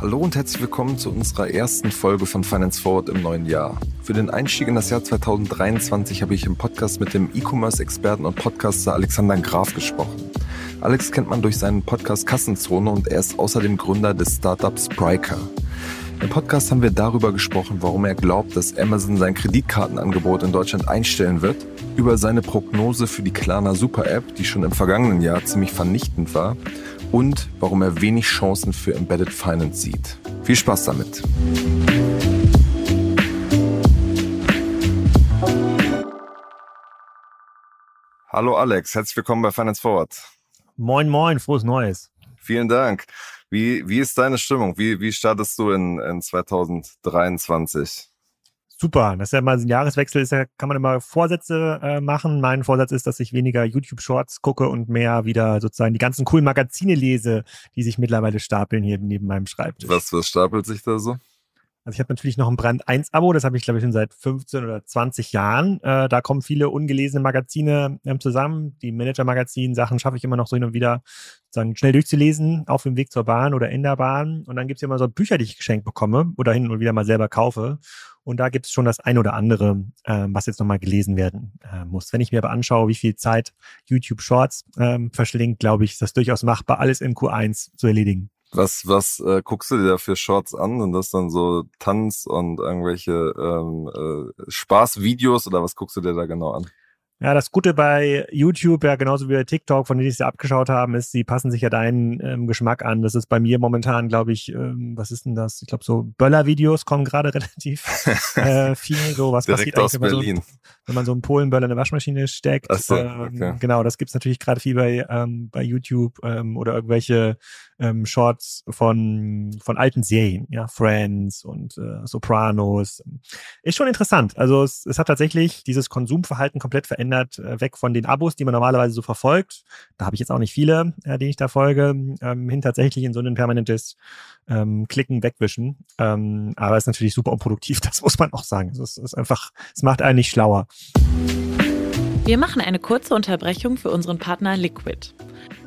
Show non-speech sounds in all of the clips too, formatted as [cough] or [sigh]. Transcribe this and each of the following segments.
Hallo und herzlich willkommen zu unserer ersten Folge von Finance Forward im neuen Jahr. Für den Einstieg in das Jahr 2023 habe ich im Podcast mit dem E-Commerce-Experten und Podcaster Alexander Graf gesprochen. Alex kennt man durch seinen Podcast Kassenzone und er ist außerdem Gründer des Startups Spryker. Im Podcast haben wir darüber gesprochen, warum er glaubt, dass Amazon sein Kreditkartenangebot in Deutschland einstellen wird, über seine Prognose für die Klarna Super App, die schon im vergangenen Jahr ziemlich vernichtend war, und warum er wenig Chancen für Embedded Finance sieht. Viel Spaß damit! Hallo Alex, herzlich willkommen bei Finance Forward. Moin, moin, frohes Neues. Vielen Dank. Wie, wie ist deine Stimmung? Wie, wie startest du in, in 2023? Super, das ist ja mal ein Jahreswechsel, ist ja, kann man immer Vorsätze äh, machen. Mein Vorsatz ist, dass ich weniger YouTube-Shorts gucke und mehr wieder sozusagen die ganzen coolen Magazine lese, die sich mittlerweile stapeln hier neben meinem Schreibtisch. Was, was stapelt sich da so? Also ich habe natürlich noch ein Brand 1 Abo, das habe ich glaube ich schon seit 15 oder 20 Jahren. Äh, da kommen viele ungelesene Magazine ähm, zusammen. Die Manager-Magazin Sachen schaffe ich immer noch so hin und wieder sozusagen schnell durchzulesen auf dem Weg zur Bahn oder in der Bahn. Und dann gibt's ja immer so Bücher, die ich geschenkt bekomme oder hin und wieder mal selber kaufe. Und da gibt's schon das ein oder andere, äh, was jetzt nochmal gelesen werden äh, muss. Wenn ich mir aber anschaue, wie viel Zeit YouTube Shorts ähm, verschlingt, glaube ich, ist das durchaus machbar, alles in Q1 zu erledigen. Was, was äh, guckst du dir da für Shorts an? Und das dann so Tanz und irgendwelche ähm, äh, Spaßvideos oder was guckst du dir da genau an? Ja, das Gute bei YouTube, ja genauso wie bei TikTok, von denen ich sie abgeschaut haben, ist, sie passen sich ja deinen ähm, Geschmack an. Das ist bei mir momentan, glaube ich, ähm, was ist denn das? Ich glaube, so Böller-Videos kommen gerade [laughs] relativ [laughs] äh, viel. So was Direkt passiert aus eigentlich, wenn man, Berlin. so, wenn man so einen Polenböller in eine Waschmaschine steckt. Ach so, ähm, okay. Genau, das gibt's natürlich gerade viel bei, ähm, bei YouTube ähm, oder irgendwelche ähm, Shorts von, von alten Serien, ja, Friends und äh, Sopranos. Ist schon interessant. Also es, es hat tatsächlich dieses Konsumverhalten komplett verändert, äh, weg von den Abos, die man normalerweise so verfolgt. Da habe ich jetzt auch nicht viele, äh, denen ich da folge, ähm, hin tatsächlich in so ein permanentes ähm, Klicken, Wegwischen. Ähm, aber es ist natürlich super unproduktiv, [laughs] das muss man auch sagen. Es ist einfach, es macht einen nicht schlauer. Wir machen eine kurze Unterbrechung für unseren Partner Liquid.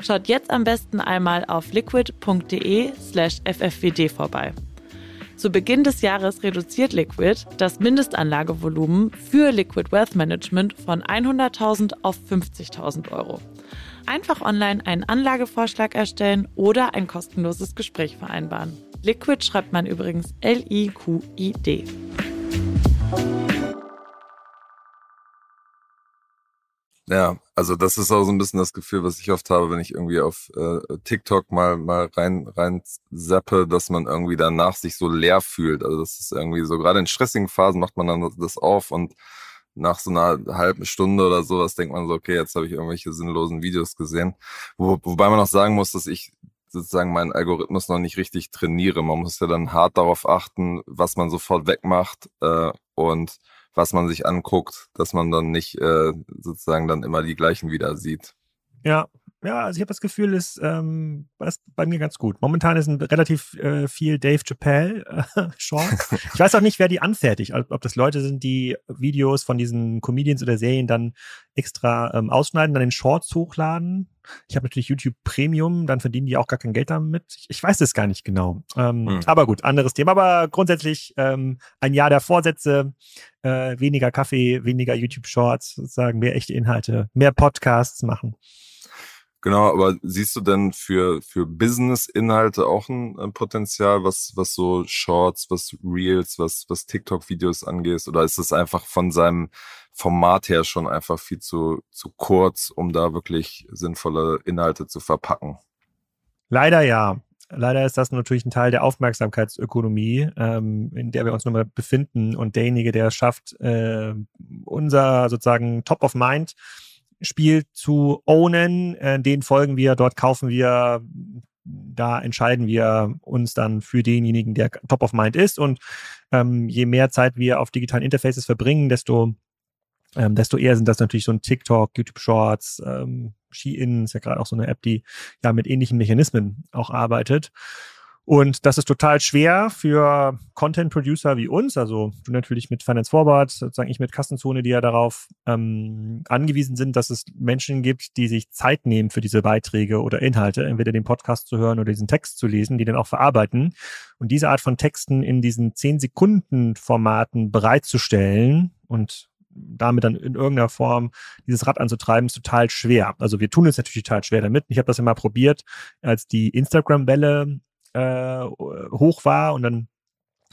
Schaut jetzt am besten einmal auf liquid.de slash ffwd vorbei. Zu Beginn des Jahres reduziert Liquid das Mindestanlagevolumen für Liquid Wealth Management von 100.000 auf 50.000 Euro. Einfach online einen Anlagevorschlag erstellen oder ein kostenloses Gespräch vereinbaren. Liquid schreibt man übrigens L-I-Q-I-D. Ja, also das ist auch so ein bisschen das Gefühl, was ich oft habe, wenn ich irgendwie auf äh, TikTok mal mal rein rein zappe, dass man irgendwie danach sich so leer fühlt. Also das ist irgendwie so gerade in stressigen Phasen macht man dann das auf und nach so einer halben Stunde oder sowas denkt man so, okay, jetzt habe ich irgendwelche sinnlosen Videos gesehen. Wo, wobei man auch sagen muss, dass ich sozusagen meinen Algorithmus noch nicht richtig trainiere. Man muss ja dann hart darauf achten, was man sofort wegmacht äh, und was man sich anguckt, dass man dann nicht äh, sozusagen dann immer die gleichen wieder sieht. Ja, ja, also ich habe das Gefühl, ist, ähm, ist bei mir ganz gut. Momentan ist ein relativ äh, viel Dave Chappelle äh, Shorts. Ich weiß auch nicht, wer die anfertigt, ob das Leute sind, die Videos von diesen Comedians oder Serien dann extra ähm, ausschneiden, dann in Shorts hochladen. Ich habe natürlich YouTube Premium, dann verdienen die auch gar kein Geld damit. Ich, ich weiß es gar nicht genau. Ähm, Hm. Aber gut, anderes Thema. Aber grundsätzlich ähm, ein Jahr der Vorsätze, äh, weniger Kaffee, weniger YouTube Shorts, sozusagen mehr echte Inhalte, mehr Podcasts machen. Genau, aber siehst du denn für, für Business-Inhalte auch ein, ein, Potenzial, was, was so Shorts, was Reels, was, was TikTok-Videos angeht? Oder ist es einfach von seinem Format her schon einfach viel zu, zu kurz, um da wirklich sinnvolle Inhalte zu verpacken? Leider ja. Leider ist das natürlich ein Teil der Aufmerksamkeitsökonomie, ähm, in der wir uns nochmal befinden. Und derjenige, der es schafft, äh, unser sozusagen Top of Mind Spiel zu ownen, äh, den folgen wir, dort kaufen wir, da entscheiden wir uns dann für denjenigen, der Top of Mind ist. Und ähm, je mehr Zeit wir auf digitalen Interfaces verbringen, desto ähm, desto eher sind das natürlich so ein TikTok, YouTube Shorts, ähm, Shein ist ja gerade auch so eine App, die ja mit ähnlichen Mechanismen auch arbeitet. Und das ist total schwer für Content-Producer wie uns, also du natürlich mit Finance Forward, sozusagen ich mit Kassenzone, die ja darauf ähm, angewiesen sind, dass es Menschen gibt, die sich Zeit nehmen für diese Beiträge oder Inhalte, entweder den Podcast zu hören oder diesen Text zu lesen, die dann auch verarbeiten. Und diese Art von Texten in diesen 10-Sekunden-Formaten bereitzustellen und damit dann in irgendeiner Form dieses Rad anzutreiben, ist total schwer. Also wir tun es natürlich total schwer damit. Ich habe das ja mal probiert, als die Instagram-Welle äh, hoch war und dann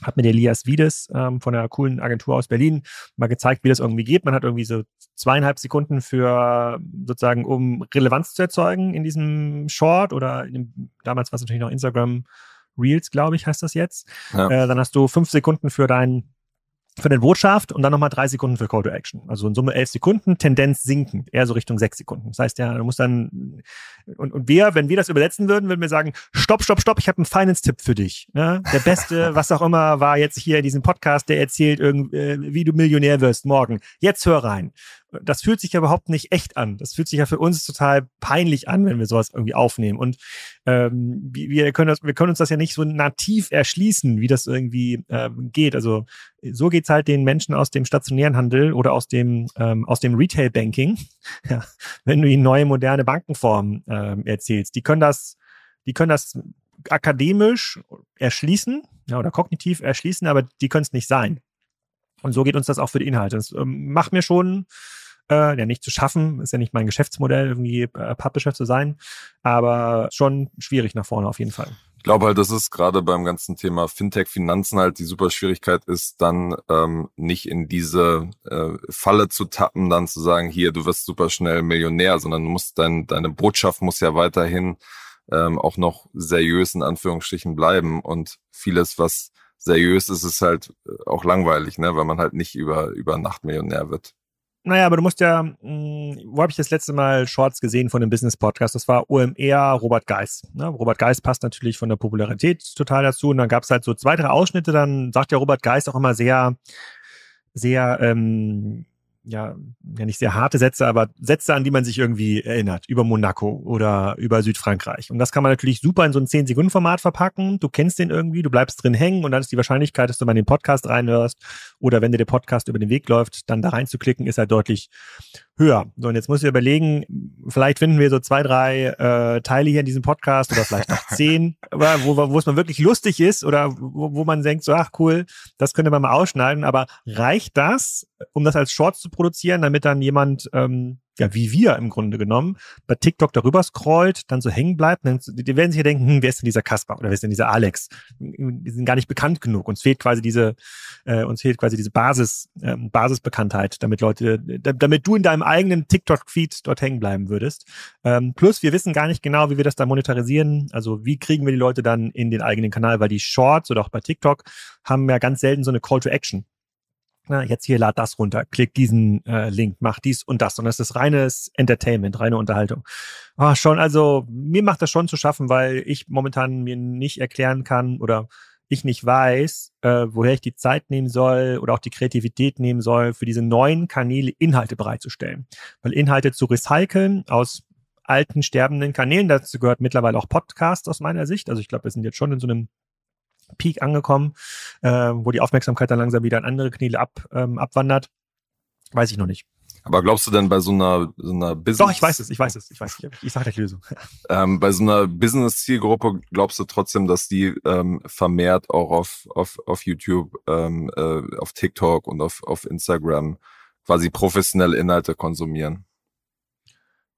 hat mir der Elias Wiedes ähm, von einer coolen Agentur aus Berlin mal gezeigt, wie das irgendwie geht. Man hat irgendwie so zweieinhalb Sekunden für sozusagen, um Relevanz zu erzeugen in diesem Short oder dem, damals war es natürlich noch Instagram Reels, glaube ich, heißt das jetzt. Ja. Äh, dann hast du fünf Sekunden für dein für den Botschaft und dann nochmal drei Sekunden für Call to Action. Also in Summe elf Sekunden, Tendenz sinkend, eher so Richtung sechs Sekunden. Das heißt ja, du musst dann, und, und wir, wenn wir das übersetzen würden, würden wir sagen, stopp, stopp, stopp, ich habe einen Finance-Tipp für dich. Ne? Der beste, [laughs] was auch immer, war jetzt hier in diesem Podcast, der erzählt, irgendwie, äh, wie du Millionär wirst morgen. Jetzt hör rein das fühlt sich ja überhaupt nicht echt an. Das fühlt sich ja für uns total peinlich an, wenn wir sowas irgendwie aufnehmen. Und ähm, wir, können das, wir können uns das ja nicht so nativ erschließen, wie das irgendwie ähm, geht. Also so geht's halt den Menschen aus dem stationären Handel oder aus dem, ähm, dem Retail-Banking, [laughs] wenn du ihnen neue, moderne Bankenformen ähm, erzählst. Die können das, die können das akademisch erschließen ja, oder kognitiv erschließen, aber die können es nicht sein. Und so geht uns das auch für die Inhalte. Das ähm, macht mir schon äh, ja nicht zu schaffen, ist ja nicht mein Geschäftsmodell, irgendwie äh, Publisher zu sein, aber schon schwierig nach vorne auf jeden Fall. Ich glaube halt, das ist gerade beim ganzen Thema Fintech, Finanzen halt die super Schwierigkeit ist, dann ähm, nicht in diese äh, Falle zu tappen, dann zu sagen, hier, du wirst super schnell Millionär, sondern du musst dein, deine Botschaft muss ja weiterhin ähm, auch noch seriös in Anführungsstrichen bleiben und vieles, was seriös ist, ist halt äh, auch langweilig, ne, weil man halt nicht über, über Nacht Millionär wird. Naja, aber du musst ja, mh, hm, wo habe ich das letzte Mal Shorts gesehen von dem Business Podcast? Das war OMR Robert Geis. Ne? Robert Geis passt natürlich von der Popularität total dazu. Und dann gab es halt so zwei, drei Ausschnitte, dann sagt ja Robert Geis auch immer sehr, sehr ähm, ja, ja nicht sehr harte Sätze, aber Sätze, an die man sich irgendwie erinnert, über Monaco oder über Südfrankreich. Und das kann man natürlich super in so ein 10-Sekunden-Format verpacken. Du kennst den irgendwie, du bleibst drin hängen und dann ist die Wahrscheinlichkeit, dass du mal in den Podcast reinhörst oder wenn dir der Podcast über den Weg läuft, dann da reinzuklicken, ist halt deutlich höher. So, und jetzt muss ich überlegen, vielleicht finden wir so zwei, drei äh, Teile hier in diesem Podcast oder vielleicht noch [laughs] zehn, aber wo, wo es mal wirklich lustig ist oder wo, wo man denkt, so, ach cool, das könnte man mal ausschneiden, aber reicht das, um das als Shorts zu produzieren, damit dann jemand ähm, ja, wie wir im Grunde genommen, bei TikTok darüber scrollt, dann so hängen bleibt, dann, die werden sich ja denken, hm, wer ist denn dieser Kasper oder wer ist denn dieser Alex? Die sind gar nicht bekannt genug. Uns fehlt quasi diese, äh, uns fehlt quasi diese Basis, ähm, Basisbekanntheit, damit Leute, damit du in deinem eigenen TikTok-Feed dort hängen bleiben würdest. Ähm, plus, wir wissen gar nicht genau, wie wir das da monetarisieren. Also, wie kriegen wir die Leute dann in den eigenen Kanal? Weil die Shorts oder auch bei TikTok haben ja ganz selten so eine Call to Action na, jetzt hier lad das runter, klick diesen äh, Link, mach dies und das. Und das ist reines Entertainment, reine Unterhaltung. Ah, schon, also mir macht das schon zu schaffen, weil ich momentan mir nicht erklären kann oder ich nicht weiß, äh, woher ich die Zeit nehmen soll oder auch die Kreativität nehmen soll, für diese neuen Kanäle Inhalte bereitzustellen. Weil Inhalte zu recyceln aus alten, sterbenden Kanälen, dazu gehört mittlerweile auch Podcast aus meiner Sicht. Also ich glaube, wir sind jetzt schon in so einem Peak angekommen, äh, wo die Aufmerksamkeit dann langsam wieder an andere Kanäle ab, ähm, abwandert. Weiß ich noch nicht. Aber glaubst du denn bei so einer, so einer Business... Doch, ich weiß es, ich weiß es, ich weiß es. Ich sage die Lösung. [laughs] Ähm, bei so einer Business-Zielgruppe glaubst du trotzdem, dass die ähm, vermehrt auch auf, auf, auf YouTube, ähm, äh, auf TikTok und auf, auf Instagram quasi professionelle Inhalte konsumieren?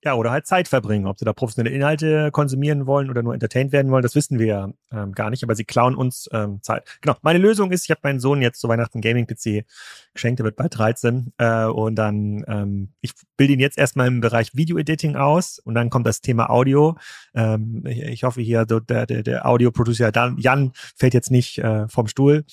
Ja, oder halt Zeit verbringen. Ob sie da professionelle Inhalte konsumieren wollen oder nur entertained werden wollen, das wissen wir ja ähm, gar nicht, aber sie klauen uns ähm, Zeit. Genau, meine Lösung ist, ich habe meinen Sohn jetzt zu Weihnachten Gaming-PC geschenkt, der wird bald 13 äh, und dann, ähm, ich bilde ihn jetzt erstmal im Bereich Video-Editing aus und dann kommt das Thema Audio. Ähm, ich, ich hoffe hier, der, der, der Audio-Producer Jan fällt jetzt nicht äh, vom Stuhl,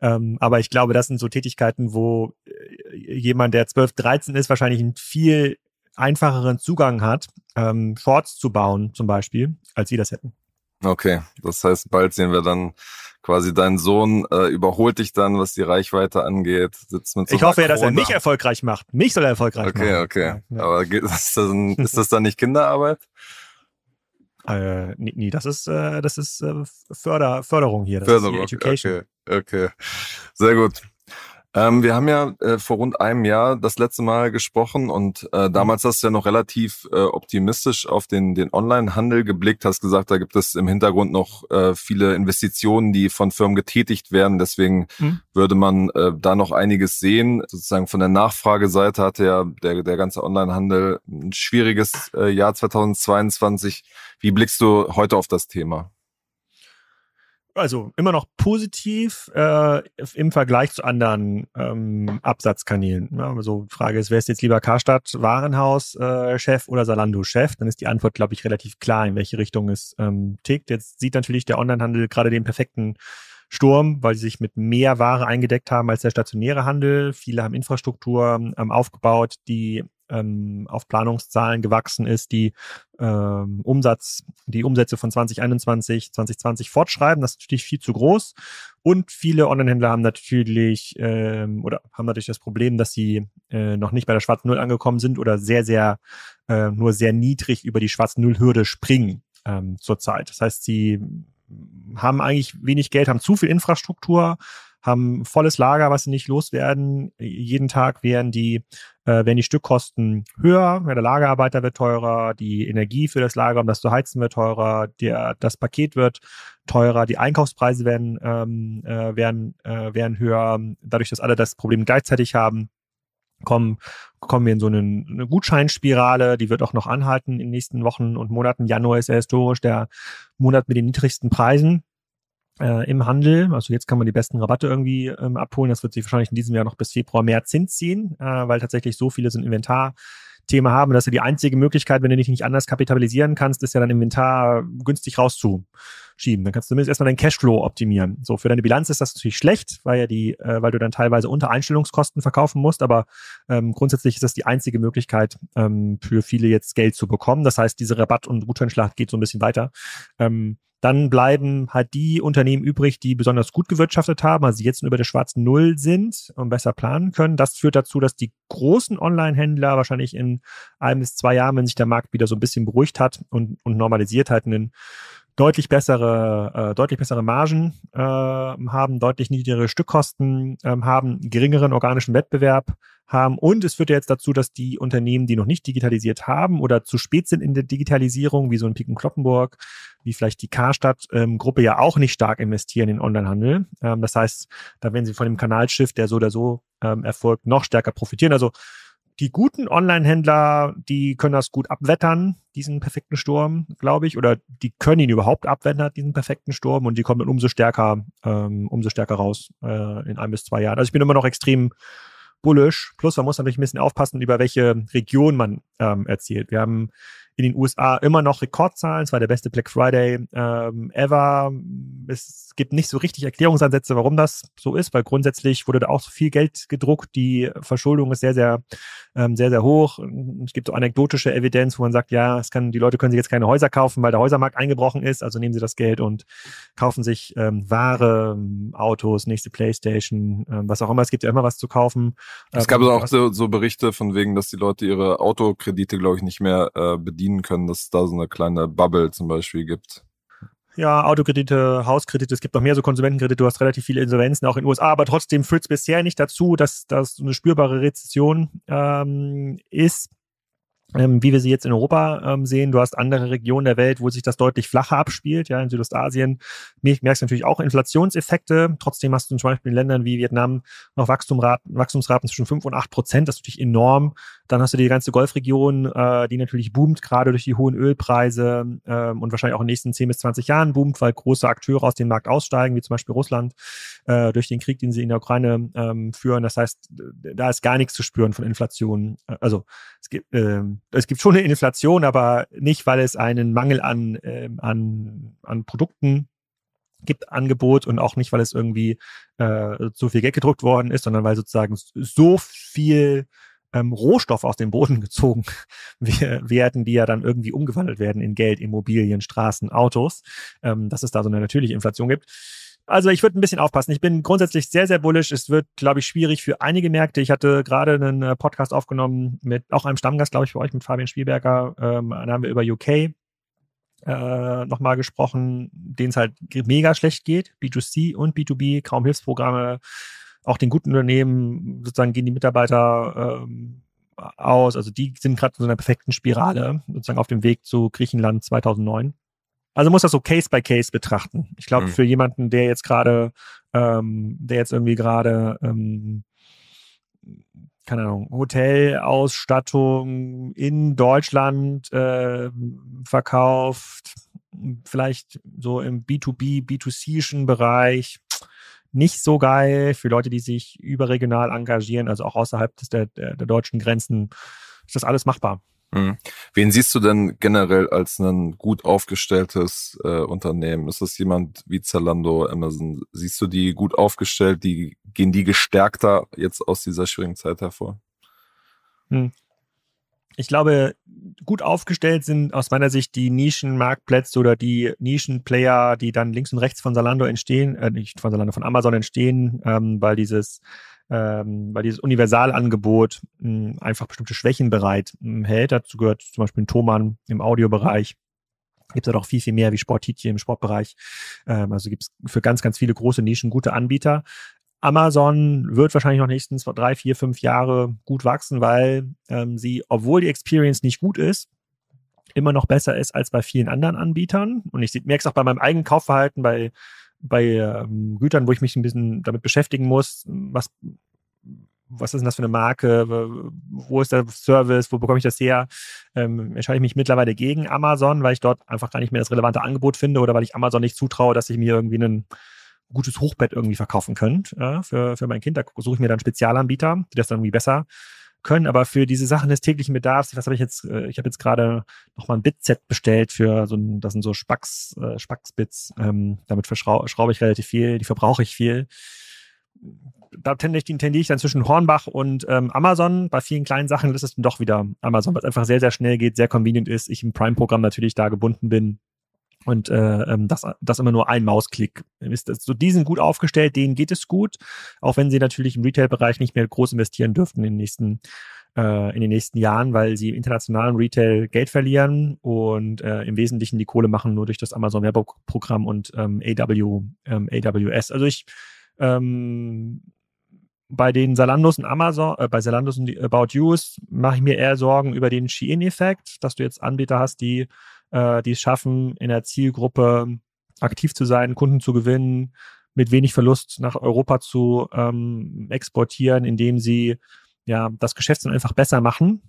ähm, aber ich glaube, das sind so Tätigkeiten, wo äh, jemand, der 12, 13 ist, wahrscheinlich ein viel einfacheren Zugang hat, ähm, Shorts zu bauen zum Beispiel, als wir das hätten. Okay, das heißt, bald sehen wir dann quasi dein Sohn äh, überholt dich dann, was die Reichweite angeht. Sitzt mit so ich hoffe ja, dass er mich erfolgreich macht. Mich soll er erfolgreich okay, machen. Okay, okay. Ja. Aber [laughs] ist das, dann, ist das dann nicht Kinderarbeit? [laughs] Äh, nee, nee, das ist, äh, das ist äh, Förder, Förderung hier. Das Förderung, okay, okay. Sehr gut. Ähm, wir haben ja äh, vor rund einem Jahr das letzte Mal gesprochen und äh, mhm. damals hast du ja noch relativ äh, optimistisch auf den, den Online-Handel geblickt, hast gesagt, da gibt es im Hintergrund noch äh, viele Investitionen, die von Firmen getätigt werden. Deswegen mhm. würde man äh, da noch einiges sehen. Sozusagen von der Nachfrageseite hatte ja der, der ganze Online-Handel ein schwieriges äh, Jahr 2022. Wie blickst du heute auf das Thema? Also immer noch positiv äh, im Vergleich zu anderen ähm, Absatzkanälen. Ja, also Frage ist, wer ist jetzt lieber Karstadt Warenhaus-Chef äh, oder Salando-Chef? Dann ist die Antwort, glaube ich, relativ klar, in welche Richtung es ähm, tickt. Jetzt sieht natürlich der Onlinehandel gerade den perfekten Sturm, weil sie sich mit mehr Ware eingedeckt haben als der stationäre Handel. Viele haben Infrastruktur ähm, aufgebaut, die ähm, auf Planungszahlen gewachsen ist, die ähm, Umsatz, die Umsätze von 2021, 2020 fortschreiben. Das ist natürlich viel zu groß. Und viele Onlinehändler haben natürlich ähm, oder haben natürlich das Problem, dass sie äh, noch nicht bei der schwarzen Null angekommen sind oder sehr, sehr äh, nur sehr niedrig über die schwarzen Null-Hürde springen ähm, zurzeit. Das heißt, sie haben eigentlich wenig Geld, haben zu viel Infrastruktur, haben volles Lager, was sie nicht loswerden. Jeden Tag werden die, äh, werden die Stückkosten höher, der Lagerarbeiter wird teurer, die Energie für das Lager, um das zu heizen, wird teurer, der, das Paket wird teurer, die Einkaufspreise werden, ähm, äh, werden, äh, werden höher, dadurch, dass alle das Problem gleichzeitig haben kommen, kommen wir in so eine, eine Gutscheinspirale, die wird auch noch anhalten in den nächsten Wochen und Monaten. Januar ist ja historisch der Monat mit den niedrigsten Preisen äh, im Handel. Also jetzt kann man die besten Rabatte irgendwie ähm, abholen. Das wird sich wahrscheinlich in diesem Jahr noch bis Februar, März hinziehen, äh, weil tatsächlich so viele sind Inventar Thema haben. Das ist ja die einzige Möglichkeit, wenn du dich nicht anders kapitalisieren kannst, ist ja dein Inventar günstig rauszuschieben. Dann kannst du zumindest erstmal deinen Cashflow optimieren. So, für deine Bilanz ist das natürlich schlecht, weil ja die, äh, weil du dann teilweise unter Einstellungskosten verkaufen musst, aber ähm, grundsätzlich ist das die einzige Möglichkeit ähm, für viele jetzt Geld zu bekommen. Das heißt, diese Rabatt- und Gutscheinschlacht geht so ein bisschen weiter. Ähm, dann bleiben halt die Unternehmen übrig, die besonders gut gewirtschaftet haben, also jetzt über der schwarzen Null sind und besser planen können. Das führt dazu, dass die großen Online-Händler wahrscheinlich in einem bis zwei Jahren, wenn sich der Markt wieder so ein bisschen beruhigt hat und, und normalisiert hat, einen deutlich bessere, äh, deutlich bessere Margen äh, haben, deutlich niedrigere Stückkosten äh, haben, geringeren organischen Wettbewerb haben. Und es führt ja jetzt dazu, dass die Unternehmen, die noch nicht digitalisiert haben oder zu spät sind in der Digitalisierung, wie so ein Piken Kloppenburg, wie vielleicht die Karstadt-Gruppe ähm, ja auch nicht stark investieren in Onlinehandel. Ähm, das heißt, da werden sie von dem Kanalschiff, der so oder so ähm, erfolgt, noch stärker profitieren. Also die guten Online-Händler, die können das gut abwettern, diesen perfekten Sturm, glaube ich, oder die können ihn überhaupt abwettern, diesen perfekten Sturm, und die kommen dann umso stärker, ähm, umso stärker raus äh, in ein bis zwei Jahren. Also ich bin immer noch extrem bullish. Plus, man muss natürlich ein bisschen aufpassen, über welche Region man ähm, erzählt. Wir haben in den USA immer noch Rekordzahlen. Es war der beste Black Friday ähm, ever. Es gibt nicht so richtig Erklärungsansätze, warum das so ist, weil grundsätzlich wurde da auch so viel Geld gedruckt. Die Verschuldung ist sehr, sehr, ähm, sehr, sehr hoch. Es gibt so anekdotische Evidenz, wo man sagt, ja, es kann, die Leute können sich jetzt keine Häuser kaufen, weil der Häusermarkt eingebrochen ist. Also nehmen sie das Geld und kaufen sich ähm, Ware, Autos, nächste Playstation, ähm, was auch immer. Es gibt ja immer was zu kaufen. Es gab ähm, auch so, so Berichte von wegen, dass die Leute ihre Autokredite, glaube ich, nicht mehr äh, bedienen bedienen können, dass es da so eine kleine Bubble zum Beispiel gibt. Ja, Autokredite, Hauskredite, es gibt noch mehr so Konsumentenkredite, du hast relativ viele Insolvenzen auch in den USA, aber trotzdem führt es bisher nicht dazu, dass das eine spürbare Rezession ähm, ist ähm, wie wir sie jetzt in Europa ähm, sehen. Du hast andere Regionen der Welt, wo sich das deutlich flacher abspielt. Ja, in Südostasien merkst du natürlich auch Inflationseffekte. Trotzdem hast du zum Beispiel in Ländern wie Vietnam noch Wachstumsraten, Wachstumsraten zwischen 5 und 8 Prozent. Das ist natürlich enorm. Dann hast du die ganze Golfregion, äh, die natürlich boomt, gerade durch die hohen Ölpreise ähm, und wahrscheinlich auch in den nächsten 10 bis 20 Jahren boomt, weil große Akteure aus dem Markt aussteigen, wie zum Beispiel Russland, äh, durch den Krieg, den sie in der Ukraine ähm, führen. Das heißt, da ist gar nichts zu spüren von Inflation. Also es gibt, äh, es gibt schon eine Inflation, aber nicht, weil es einen Mangel an, äh, an, an Produkten gibt Angebot und auch nicht, weil es irgendwie äh, so viel Geld gedruckt worden ist, sondern weil sozusagen so viel ähm, Rohstoff aus dem Boden [laughs] gezogen werden, die ja dann irgendwie umgewandelt werden in Geld, Immobilien, Straßen, Autos, ähm, dass es da so eine natürliche Inflation gibt. Also ich würde ein bisschen aufpassen. Ich bin grundsätzlich sehr, sehr bullish. Es wird, glaube ich, schwierig für einige Märkte. Ich hatte gerade einen äh, Podcast aufgenommen mit auch einem Stammgast, glaube ich, bei euch, mit Fabian Spielberger. Ähm, da haben wir über UK äh, nochmal gesprochen, denen es halt mega schlecht geht, B2C und B2B, kaum Hilfsprogramme, auch den guten Unternehmen sozusagen gehen die Mitarbeiter ähm, aus, also die sind gerade in so einer perfekten Spirale, sozusagen auf dem Weg zu Griechenland 2009. Also muss das so Case by Case betrachten. Ich glaube, mhm. für jemanden, der jetzt gerade, ähm, der jetzt irgendwie gerade ähm, keine Ahnung, Hotelausstattung in Deutschland äh, verkauft, vielleicht so im B2B, B2C-schen Bereich. Nicht so geil für Leute, die sich überregional engagieren, also auch außerhalb des, der, der, deutschen Grenzen. Ist das alles machbar? Mhm. Wen siehst du denn generell als ein gut aufgestelltes äh, Unternehmen? Ist das jemand wie Zalando, Amazon? Siehst du die gut aufgestellt? Die gehen die gestärkter jetzt aus dieser schwierigen Zeit hervor? Hm. Ich glaube, gut aufgestellt sind aus meiner Sicht die Nischenmarktplätze oder die Nischenplayer, die dann links und rechts von Zalando entstehen, äh, nicht von Zalando, von Amazon entstehen, ähm, weil dieses ähm, weil dieses Universalangebot hm, einfach bestimmte Schwächen bereit hm, hält. Dazu gehört zum Beispiel ein Thomann im Audiobereich. Gibt es halt auch viel, viel mehr wie Sportitje im Sportbereich. Ähm, also gibt es für ganz, ganz viele große Nischen gute Anbieter. Amazon wird wahrscheinlich noch nächsten drei, vier, fünf Jahre gut wachsen, weil ähm, sie, obwohl die Experience nicht gut ist, immer noch besser ist als bei vielen anderen Anbietern. Und ich merke es auch bei meinem eigenen Kaufverhalten, bei bei ähm, Gütern, wo ich mich ein bisschen damit beschäftigen muss, was, was ist denn das für eine Marke, wo ist der Service, wo bekomme ich das her, ähm, entscheide ich mich mittlerweile gegen Amazon, weil ich dort einfach gar nicht mehr das relevante Angebot finde oder weil ich Amazon nicht zutraue, dass ich mir irgendwie ein gutes Hochbett irgendwie verkaufen könnte ja, für, für mein Kind. Da suche ich mir dann Spezialanbieter, die das dann irgendwie besser können, aber für diese Sachen des täglichen Bedarfs, was habe ich jetzt, äh, ich habe jetzt gerade noch mal ein Bitset bestellt für so ein, das sind so Spacks, äh, Spacksbits, ähm, damit verschraube ich relativ viel, die verbrauche ich viel. Da tendiere ich, tendiere ich dann zwischen Hornbach und ähm, Amazon. Bei vielen kleinen Sachen ist es dann doch wieder Amazon, weil es einfach sehr, sehr schnell geht, sehr convenient ist. Ich im Prime-Programm natürlich da gebunden bin und äh, ähm, das, das immer nur ein Mausklick ist. Das, so, die sind gut aufgestellt, denen geht es gut, auch wenn sie natürlich im Retail-Bereich nicht mehr groß investieren dürften in den nächsten äh, in den nächsten Jahren, weil sie im internationalen Retail Geld verlieren und äh, im Wesentlichen die Kohle machen nur durch das Amazon Werbeprogramm und ähm, AW, ähm, AWS. Also ich ähm, bei den Salandos und Amazon, äh, bei Salandos und About Yous mache ich mir eher Sorgen über den Shein-Effekt, dass du jetzt Anbieter hast, die äh, die es schaffen, in der Zielgruppe aktiv zu sein, Kunden zu gewinnen, mit wenig Verlust nach Europa zu ähm, exportieren, indem sie ja das Geschäft dann einfach besser machen,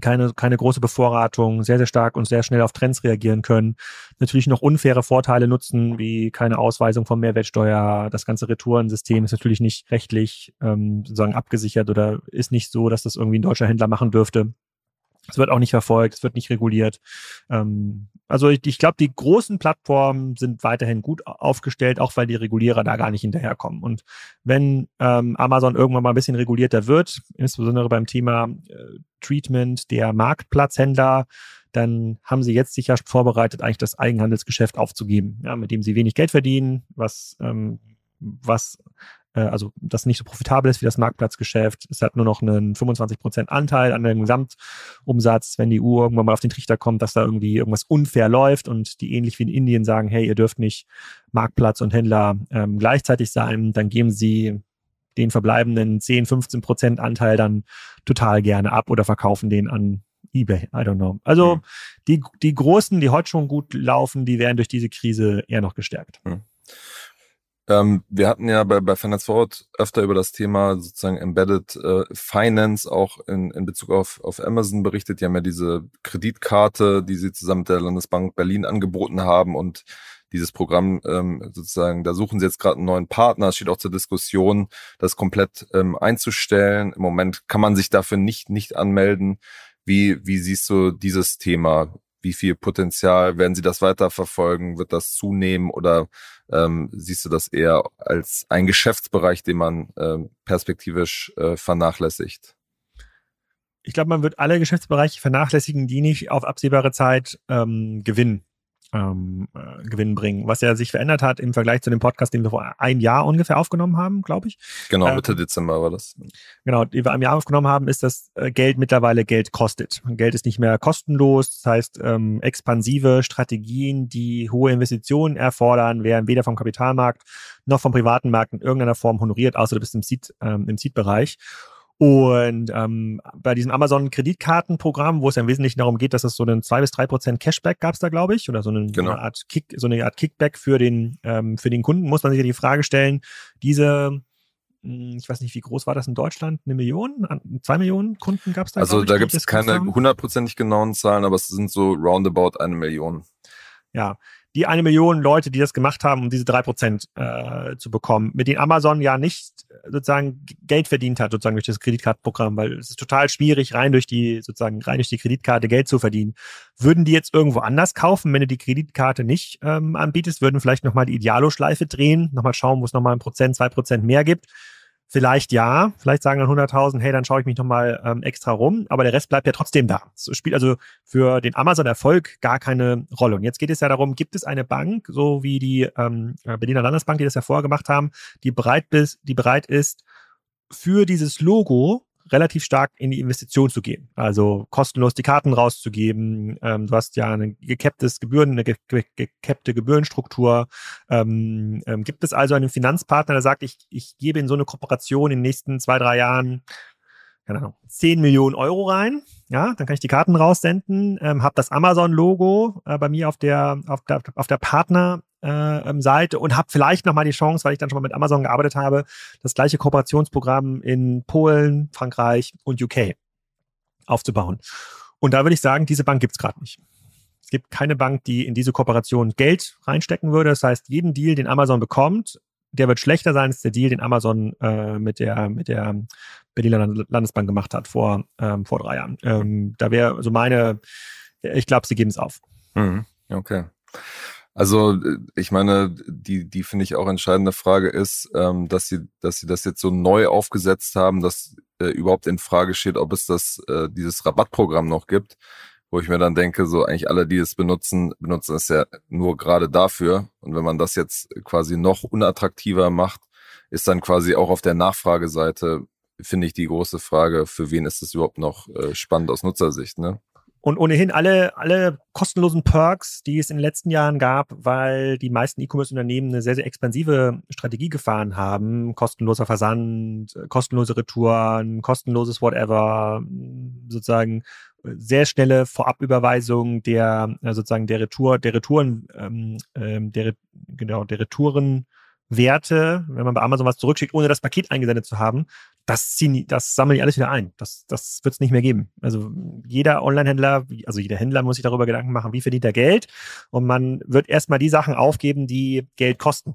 keine, keine große Bevorratung, sehr, sehr stark und sehr schnell auf Trends reagieren können. Natürlich noch unfaire Vorteile nutzen, wie keine Ausweisung von Mehrwertsteuer. Das ganze Retourensystem ist natürlich nicht rechtlich ähm, sozusagen abgesichert oder ist nicht so, dass das irgendwie ein deutscher Händler machen dürfte. Es wird auch nicht verfolgt, es wird nicht reguliert. Ähm, also ich, ich glaube, die großen Plattformen sind weiterhin gut aufgestellt, auch weil die Regulierer da gar nicht hinterherkommen. Und wenn ähm, Amazon irgendwann mal ein bisschen regulierter wird, insbesondere beim Thema äh, Treatment der Marktplatzhändler, dann haben sie jetzt sicher vorbereitet, eigentlich das Eigenhandelsgeschäft aufzugeben, ja, mit dem sie wenig Geld verdienen, was ähm, was also das nicht so profitabel ist wie das Marktplatzgeschäft. Es hat nur noch einen 25 Prozent Anteil an dem Gesamtumsatz, wenn die EU irgendwann mal auf den Trichter kommt, dass da irgendwie irgendwas unfair läuft und die ähnlich wie in Indien sagen, hey, ihr dürft nicht Marktplatz und Händler ähm, gleichzeitig sein, dann geben sie den verbleibenden 10, 15 Prozent Anteil dann total gerne ab oder verkaufen den an eBay. I don't know. Also mhm. die, die Großen, die heute schon gut laufen, die werden durch diese Krise eher noch gestärkt. Mhm. Ähm, wir hatten ja bei, bei Finance Forward öfter über das Thema sozusagen Embedded äh, Finance auch in, in Bezug auf, auf Amazon berichtet. Die haben ja diese Kreditkarte, die sie zusammen mit der Landesbank Berlin angeboten haben und dieses Programm ähm, sozusagen, da suchen sie jetzt gerade einen neuen Partner. Es steht auch zur Diskussion, das komplett ähm, einzustellen. Im Moment kann man sich dafür nicht, nicht anmelden. Wie, wie siehst du dieses Thema? Wie viel Potenzial werden Sie das weiterverfolgen? Wird das zunehmen oder ähm, siehst du das eher als ein Geschäftsbereich, den man ähm, perspektivisch äh, vernachlässigt? Ich glaube, man wird alle Geschäftsbereiche vernachlässigen, die nicht auf absehbare Zeit ähm, gewinnen ähm, äh, Gewinn bringen, was ja sich verändert hat im Vergleich zu dem Podcast, den wir vor einem Jahr ungefähr aufgenommen haben, glaube ich. Genau, Mitte ähm, Dezember war das. Genau, die wir einem Jahr aufgenommen haben, ist, dass äh, Geld mittlerweile Geld kostet. Geld ist nicht mehr kostenlos, das heißt, ähm, expansive Strategien, die hohe Investitionen erfordern, werden weder vom Kapitalmarkt noch vom privaten Markt in irgendeiner Form honoriert, außer du bist im Seed, ähm, im Seed-Bereich. Und ähm, bei diesem Amazon-Kreditkartenprogramm, wo es ja im Wesentlichen darum geht, dass es so einen zwei bis drei Prozent Cashback gab es da, glaube ich, oder so, einen, genau. so, eine Art Kick, so eine Art Kickback für den ähm, für den Kunden, muss man sich ja die Frage stellen: Diese hm, ich weiß nicht, wie groß war das in Deutschland? Eine Million? Zwei Millionen Kunden gab es da? Also da gibt es keine hundertprozentig genauen Zahlen, aber es sind so roundabout eine Million. Ja, die eine Million Leute, die das gemacht haben, um diese drei Prozent äh, zu bekommen, mit denen Amazon ja nicht sozusagen Geld verdient hat, sozusagen durch das Kreditkartenprogramm, weil es ist total schwierig, rein durch die, sozusagen rein durch die Kreditkarte Geld zu verdienen. Würden die jetzt irgendwo anders kaufen, wenn du die Kreditkarte nicht ähm, anbietest, würden vielleicht nochmal die Idealo-Schleife drehen, nochmal schauen, wo es nochmal ein Prozent, zwei Prozent mehr gibt. Vielleicht ja, vielleicht sagen dann 100.000, hey, dann schaue ich mich nochmal ähm, extra rum, aber der Rest bleibt ja trotzdem da. Es spielt also für den Amazon-Erfolg gar keine Rolle. Und jetzt geht es ja darum, gibt es eine Bank, so wie die ähm, Berliner Landesbank, die das ja vorher gemacht haben, die bereit, bis, die bereit ist, für dieses Logo relativ stark in die Investition zu gehen. Also kostenlos die Karten rauszugeben. Ähm, du hast ja ein gecapptes Gebühren, eine ge ge gecappte Gebührenstruktur. Ähm, ähm, gibt es also einen Finanzpartner, der sagt, ich, ich gebe in so eine Kooperation in den nächsten zwei, drei Jahren keine Ahnung, 10 Millionen Euro rein. Ja, dann kann ich die Karten raussenden, ähm, habe das Amazon-Logo äh, bei mir auf der, auf der, auf der Partner, äh, ähm, Seite und habe vielleicht nochmal die Chance, weil ich dann schon mal mit Amazon gearbeitet habe, das gleiche Kooperationsprogramm in Polen, Frankreich und UK aufzubauen. Und da würde ich sagen, diese Bank gibt's gerade nicht. Es gibt keine Bank, die in diese Kooperation Geld reinstecken würde. Das heißt, jeden Deal, den Amazon bekommt, der wird schlechter sein als der Deal, den Amazon äh, mit der mit der Berliner Landesbank gemacht hat vor ähm, vor drei Jahren. Ähm, da wäre so meine, ich glaube, sie geben es auf. Mhm. Okay. Also äh, ich meine, die, die finde ich auch entscheidende Frage ist, ähm, dass sie, dass sie das jetzt so neu aufgesetzt haben, dass äh, überhaupt in Frage steht, ob es das äh, dieses Rabattprogramm noch gibt, wo ich mir dann denke, so eigentlich alle, die es benutzen, benutzen es ja nur gerade dafür. Und wenn man das jetzt quasi noch unattraktiver macht, ist dann quasi auch auf der Nachfrageseite, finde ich, die große Frage, für wen ist es überhaupt noch äh, spannend aus Nutzersicht, ne? Und ohnehin alle, alle kostenlosen Perks, die es in den letzten Jahren gab, weil die meisten E-Commerce-Unternehmen eine sehr, sehr expansive Strategie gefahren haben. Kostenloser Versand, kostenlose Retouren, kostenloses Whatever, sozusagen sehr schnelle Vorabüberweisung der sozusagen der Retour, der Retouren, ähm, ähm der, genau, der Retourenwerte, wenn man bei Amazon was zurückschickt, ohne das Paket eingesendet zu haben, das ziehen, das sammeln die alles wieder ein. Das, das wird es nicht mehr geben. Also jeder Online-Händler, also jeder Händler muss sich darüber Gedanken machen, wie verdient er Geld. Und man wird erstmal die Sachen aufgeben, die Geld kosten.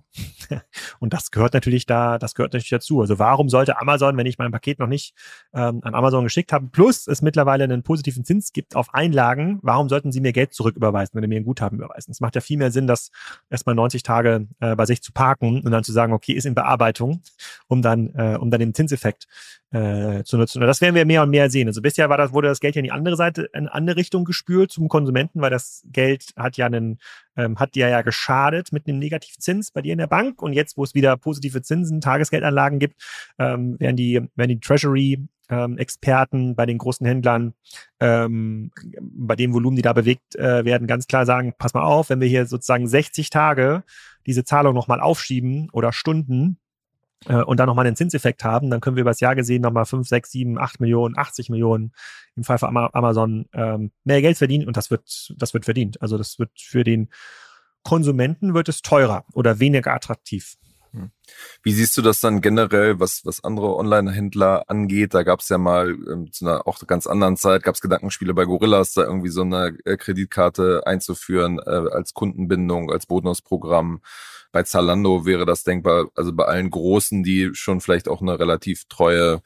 [laughs] und das gehört natürlich da, das gehört natürlich dazu. Also warum sollte Amazon, wenn ich mein Paket noch nicht ähm, an Amazon geschickt habe, plus es mittlerweile einen positiven Zins gibt auf Einlagen, warum sollten sie mir Geld zurücküberweisen, wenn sie mir ein Guthaben überweisen? Es macht ja viel mehr Sinn, das erstmal 90 Tage äh, bei sich zu parken und dann zu sagen, okay, ist in Bearbeitung, um dann, äh, um dann den Zinseffekt Effekt äh, zu nutzen. Und das werden wir mehr und mehr sehen. Also bisher war das, wurde das Geld ja in die andere Seite, in eine andere Richtung gespült zum Konsumenten, weil das Geld hat ja einen, ähm, hat dir ja geschadet mit einem Negativzins bei dir in der Bank. Und jetzt, wo es wieder positive Zinsen, Tagesgeldanlagen gibt, ähm, werden die, werden die Treasury ähm, Experten bei den großen Händlern, ähm, bei dem Volumen, die da bewegt äh, werden, ganz klar sagen, pass mal auf, wenn wir hier sozusagen 60 Tage diese Zahlung nochmal aufschieben oder Stunden, äh, und dann nochmal einen Zinseffekt haben, dann können wir über das Jahr gesehen nochmal 5, 6, 7, 8 Millionen, 80 Millionen im Fall von Amazon ähm, mehr Geld verdienen und das wird, das wird verdient. Also das wird für den Konsumenten wird es teurer oder weniger attraktiv. Hm. Wie siehst du das dann generell, was, was andere Online-Händler angeht? Da gab es ja mal ähm, zu einer auch ganz anderen Zeit, gab es Gedankenspiele bei Gorillas, da irgendwie so eine äh, Kreditkarte einzuführen äh, als Kundenbindung, als Bonusprogramm. Bei Zalando wäre das denkbar, also bei allen Großen, die schon vielleicht auch eine relativ treue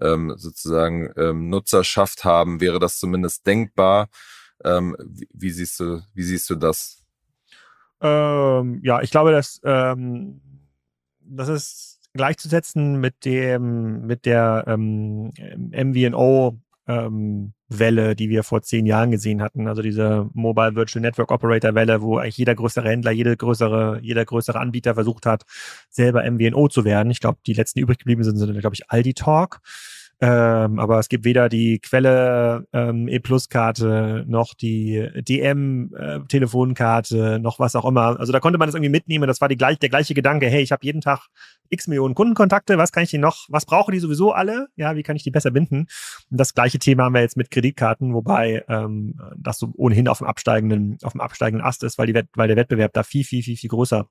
ähm, sozusagen ähm, Nutzerschaft haben, wäre das zumindest denkbar. Ähm, wie, wie, siehst du, wie siehst du das? Ähm, ja, ich glaube, dass ähm, das ist gleichzusetzen mit dem, mit der ähm, MVNO ähm, Welle, die wir vor zehn Jahren gesehen hatten. Also diese Mobile Virtual Network Operator Welle, wo eigentlich jeder größere Händler, jede größere, jeder größere Anbieter versucht hat, selber MVNO zu werden. Ich glaube, die letzten übrig geblieben sind, sind glaube ich Aldi Talk. Ähm, aber es gibt weder die Quelle ähm, E-Plus-Karte noch die DM-Telefonkarte äh, noch was auch immer. Also da konnte man das irgendwie mitnehmen. Das war die gleich, der gleiche Gedanke. Hey, ich habe jeden Tag x Millionen Kundenkontakte. Was kann ich die noch? Was brauchen die sowieso alle? Ja, wie kann ich die besser binden? Und das gleiche Thema haben wir jetzt mit Kreditkarten, wobei ähm, das so ohnehin auf dem absteigenden, auf dem absteigenden Ast ist, weil die, weil der Wettbewerb da viel, viel, viel, viel größer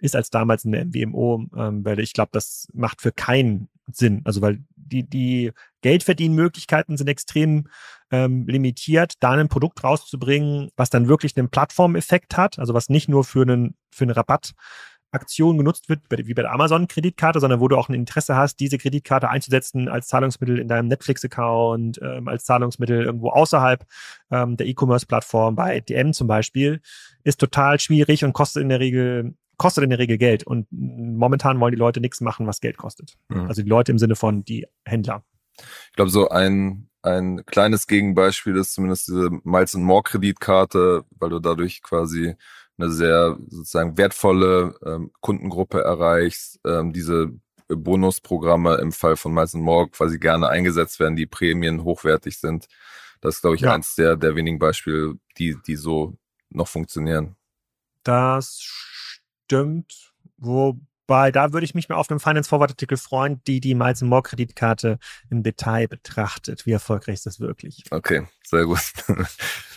ist als damals in der MWMO. Ähm, weil ich glaube, das macht für keinen Sinn. Also weil die, die Geldverdienmöglichkeiten sind extrem ähm, limitiert, da ein Produkt rauszubringen, was dann wirklich einen Plattformeffekt hat, also was nicht nur für einen, für eine Rabattaktion genutzt wird, wie bei der Amazon-Kreditkarte, sondern wo du auch ein Interesse hast, diese Kreditkarte einzusetzen als Zahlungsmittel in deinem Netflix-Account, ähm, als Zahlungsmittel irgendwo außerhalb ähm, der E-Commerce-Plattform, bei DM zum Beispiel, ist total schwierig und kostet in der Regel kostet in der Regel Geld. Und momentan wollen die Leute nichts machen, was Geld kostet. Mhm. Also die Leute im Sinne von die Händler. Ich glaube, so ein, ein kleines Gegenbeispiel ist zumindest diese Miles More Kreditkarte, weil du dadurch quasi eine sehr sozusagen wertvolle ähm, Kundengruppe erreichst, ähm, diese Bonusprogramme im Fall von Miles More quasi gerne eingesetzt werden, die Prämien hochwertig sind. Das ist, glaube ich, ja. eins der, der wenigen Beispiele, die, die so noch funktionieren. Das stimmt. Wobei, da würde ich mich mal auf einem Finance Forward Artikel freuen, die die Miles More Kreditkarte im Detail betrachtet. Wie erfolgreich ist das wirklich? Okay, sehr gut. [laughs]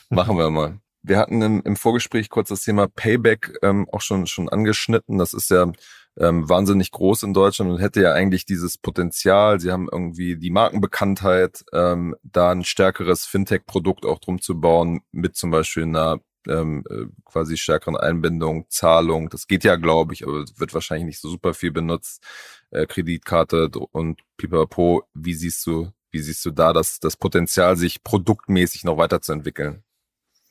Machen wir mal. Wir hatten im, im, Vorgespräch kurz das Thema Payback ähm, auch schon, schon angeschnitten. Das ist ja ähm, wahnsinnig groß in Deutschland und hätte ja eigentlich dieses Potenzial. Sie haben irgendwie die Markenbekanntheit, ähm, da ein stärkeres Fintech-Produkt auch drum zu bauen, mit zum Beispiel einer ähm, äh, quasi stärkeren Einbindung, Zahlung. Das geht ja, glaube ich, aber wird wahrscheinlich nicht so super viel benutzt. Äh, Kreditkarte und Pipapo. Wie siehst du, wie siehst du da das, das Potenzial, sich produktmäßig noch weiterzuentwickeln?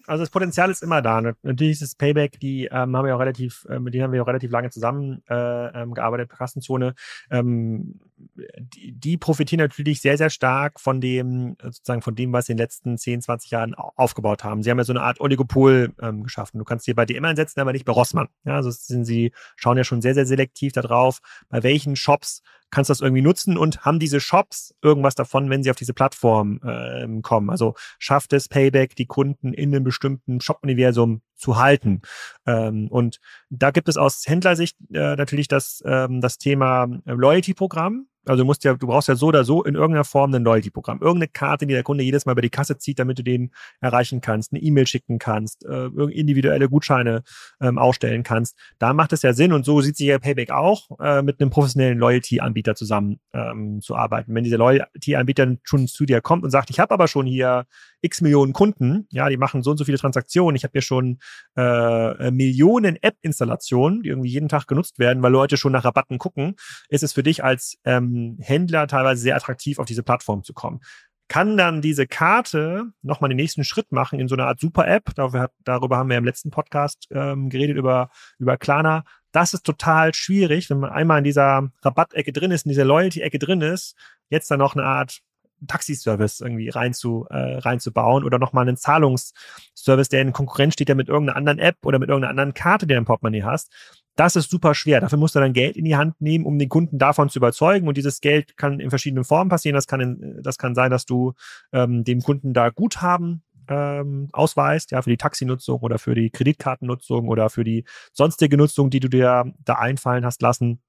Also das Potenzial ist immer da. Natürlich ist das Payback, die ähm, haben wir auch relativ, äh, mit denen haben wir auch relativ lange zusammen äh, ähm, gearbeitet, Kassenzone. Ähm, die, die profitieren natürlich sehr, sehr stark von dem, sozusagen von dem, was sie in den letzten 10, 20 Jahren aufgebaut haben. Sie haben ja so eine Art Oligopol ähm, geschaffen. Du kannst hier bei DM einsetzen, aber nicht bei Rossmann. Ja, also sind sie, schauen ja schon sehr, sehr selektiv darauf, bei welchen Shops kannst du das irgendwie nutzen und haben diese Shops irgendwas davon, wenn sie auf diese Plattform äh, kommen? Also schafft es Payback, die Kunden in einem bestimmten Shop-Universum zu halten? Ähm, und da gibt es aus Händlersicht äh, natürlich das, ähm, das Thema Loyalty-Programm. Also du musst ja, du brauchst ja so oder so in irgendeiner Form ein Loyalty-Programm. Irgendeine Karte, die der Kunde jedes Mal über die Kasse zieht, damit du den erreichen kannst, eine E-Mail schicken kannst, äh, individuelle Gutscheine ähm, ausstellen kannst. Da macht es ja Sinn und so sieht sich ja Payback auch, äh, mit einem professionellen Loyalty-Anbieter zusammen ähm, zu arbeiten. Wenn dieser Loyalty-Anbieter schon zu dir kommt und sagt, ich habe aber schon hier x Millionen Kunden, ja, die machen so und so viele Transaktionen, ich habe hier schon äh, Millionen App-Installationen, die irgendwie jeden Tag genutzt werden, weil Leute schon nach Rabatten gucken, ist es für dich als ähm, Händler teilweise sehr attraktiv, auf diese Plattform zu kommen kann dann diese Karte nochmal den nächsten Schritt machen in so einer Art Super-App. Darüber, haben wir im letzten Podcast ähm, geredet, über, über Klarna. Das ist total schwierig, wenn man einmal in dieser Rabattecke drin ist, in dieser Loyalty-Ecke drin ist, jetzt dann noch eine Art Taxiservice irgendwie rein äh, reinzubauen oder nochmal einen Zahlungsservice, der in Konkurrenz steht, der mit irgendeiner anderen App oder mit irgendeiner anderen Karte, die du im Portemonnaie hast. Das ist super schwer. Dafür musst du dann Geld in die Hand nehmen, um den Kunden davon zu überzeugen. Und dieses Geld kann in verschiedenen Formen passieren. Das kann, in, das kann sein, dass du ähm, dem Kunden da Guthaben ähm, ausweist, ja, für die Taxinutzung oder für die Kreditkartennutzung oder für die sonstige Nutzung, die du dir da einfallen hast lassen.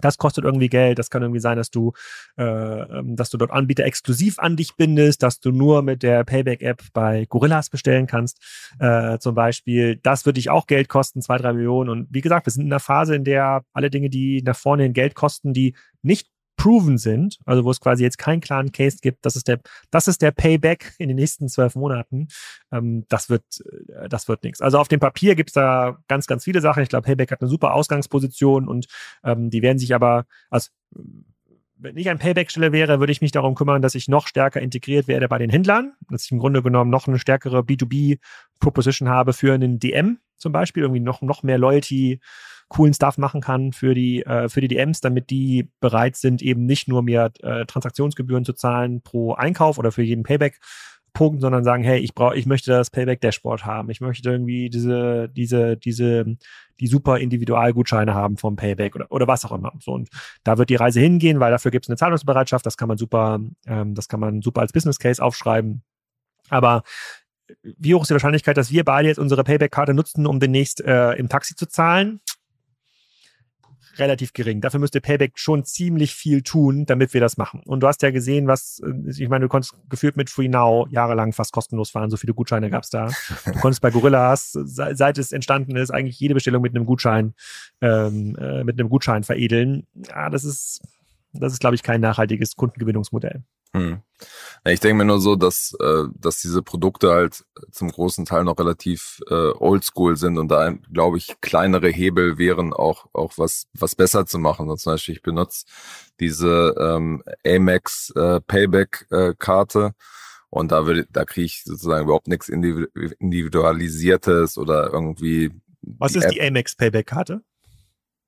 Das kostet irgendwie Geld. Das kann irgendwie sein, dass du, äh, ähm, dass du dort Anbieter exklusiv an dich bindest, dass du nur mit der Payback-App bei Gorillas bestellen kannst, äh, zum Beispiel. Das würde dich auch Geld kosten, zwei, drei Millionen. Und wie gesagt, wir sind in einer Phase, in der alle Dinge, die nach vorne hin Geld kosten, die nicht proven sind, also wo es quasi jetzt keinen klaren Case gibt, das ist der, das ist der Payback in den nächsten zwölf Monaten, ähm, das wird, äh, das wird nichts. Also auf dem Papier gibt es da ganz, ganz viele Sachen. Ich glaube, Payback hat eine super Ausgangsposition und ähm, die werden sich aber, also wenn ich ein Payback-Stelle wäre, würde ich mich darum kümmern, dass ich noch stärker integriert werde bei den Händlern, dass ich im Grunde genommen noch eine stärkere B2B-Proposition habe für einen DM zum Beispiel, irgendwie noch, noch mehr Loyalty, coolen Stuff machen kann für die, äh, für die DMs, damit die bereit sind, eben nicht nur mehr äh, Transaktionsgebühren zu zahlen pro Einkauf oder für jeden Payback, Punkt, sondern sagen, hey, ich brauche, ich möchte das Payback Dashboard haben. Ich möchte irgendwie diese, diese, diese, die super Individualgutscheine haben vom Payback oder, oder was auch immer. So, und da wird die Reise hingehen, weil dafür gibt es eine Zahlungsbereitschaft. Das kann man super, ähm, das kann man super als Business Case aufschreiben. Aber wie hoch ist die Wahrscheinlichkeit, dass wir beide jetzt unsere Payback-Karte nutzen, um demnächst äh, im Taxi zu zahlen? Relativ gering. Dafür müsste Payback schon ziemlich viel tun, damit wir das machen. Und du hast ja gesehen, was, äh, ich meine, du konntest gefühlt mit Free Now jahrelang fast kostenlos fahren. So viele Gutscheine gab's da. Du konntest bei Gorillas, seit es entstanden ist, eigentlich jede Bestellung mit einem Gutschein, ähm, äh, mit einem Gutschein veredeln. Ja, das ist, das ist, glaube ich, kein nachhaltiges Kundengewinnungsmodell. Hm. Ich denke mir nur so, dass, äh, dass diese Produkte halt zum großen Teil noch relativ äh, oldschool sind und da, glaube ich, kleinere Hebel wären auch, auch was, was besser zu machen. Und zum Beispiel, ich benutze diese ähm, Amex äh, Payback-Karte. Äh, und da würde, da kriege ich sozusagen überhaupt nichts Individualisiertes oder irgendwie. Was ist App. die Amex Payback-Karte?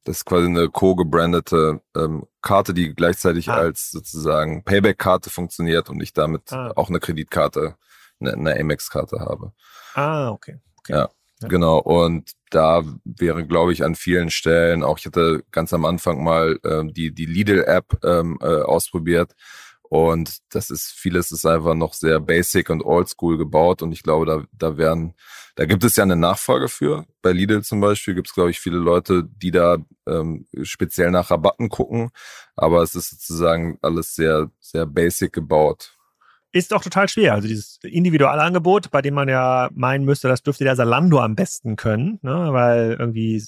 Das ist quasi eine co-gebrandete ähm, Karte, die gleichzeitig ah. als sozusagen Payback-Karte funktioniert und ich damit ah. auch eine Kreditkarte, eine, eine Amex-Karte habe. Ah, okay. okay. Ja, ja, genau. Und da wäre, glaube ich, an vielen Stellen, auch ich hatte ganz am Anfang mal ähm, die, die Lidl-App ähm, äh, ausprobiert. Und das ist, vieles ist einfach noch sehr basic und oldschool gebaut. Und ich glaube, da, da werden da gibt es ja eine Nachfolge für. Bei Lidl zum Beispiel gibt es, glaube ich, viele Leute, die da ähm, speziell nach Rabatten gucken. Aber es ist sozusagen alles sehr, sehr basic gebaut ist doch total schwer. Also dieses Individualangebot, bei dem man ja meinen müsste, das dürfte der Salando am besten können, ne? weil irgendwie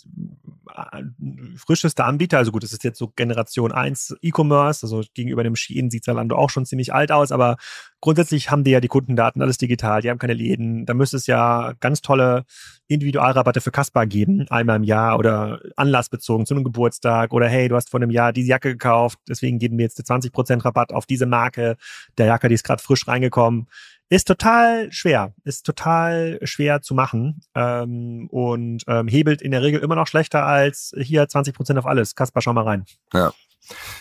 frischester Anbieter, also gut, das ist jetzt so Generation 1 E-Commerce, also gegenüber dem Shein sieht Salando auch schon ziemlich alt aus, aber grundsätzlich haben die ja die Kundendaten, alles digital, die haben keine Läden. Da müsste es ja ganz tolle Individualrabatte für Kaspar geben, einmal im Jahr oder anlassbezogen zu einem Geburtstag oder hey, du hast vor einem Jahr diese Jacke gekauft, deswegen geben wir jetzt 20% Rabatt auf diese Marke der Jacke, die ist gerade frisch reingekommen. Ist total schwer, ist total schwer zu machen ähm, und ähm, hebelt in der Regel immer noch schlechter als hier 20% auf alles. Kaspar, schau mal rein. Ja.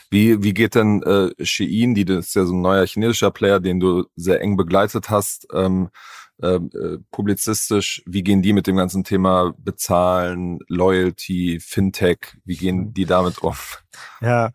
Wie, wie geht denn äh, Shein, die das ist ja so ein neuer chinesischer Player, den du sehr eng begleitet hast, ähm, äh, publizistisch, wie gehen die mit dem ganzen Thema Bezahlen, Loyalty, Fintech, wie gehen die damit um? Ja,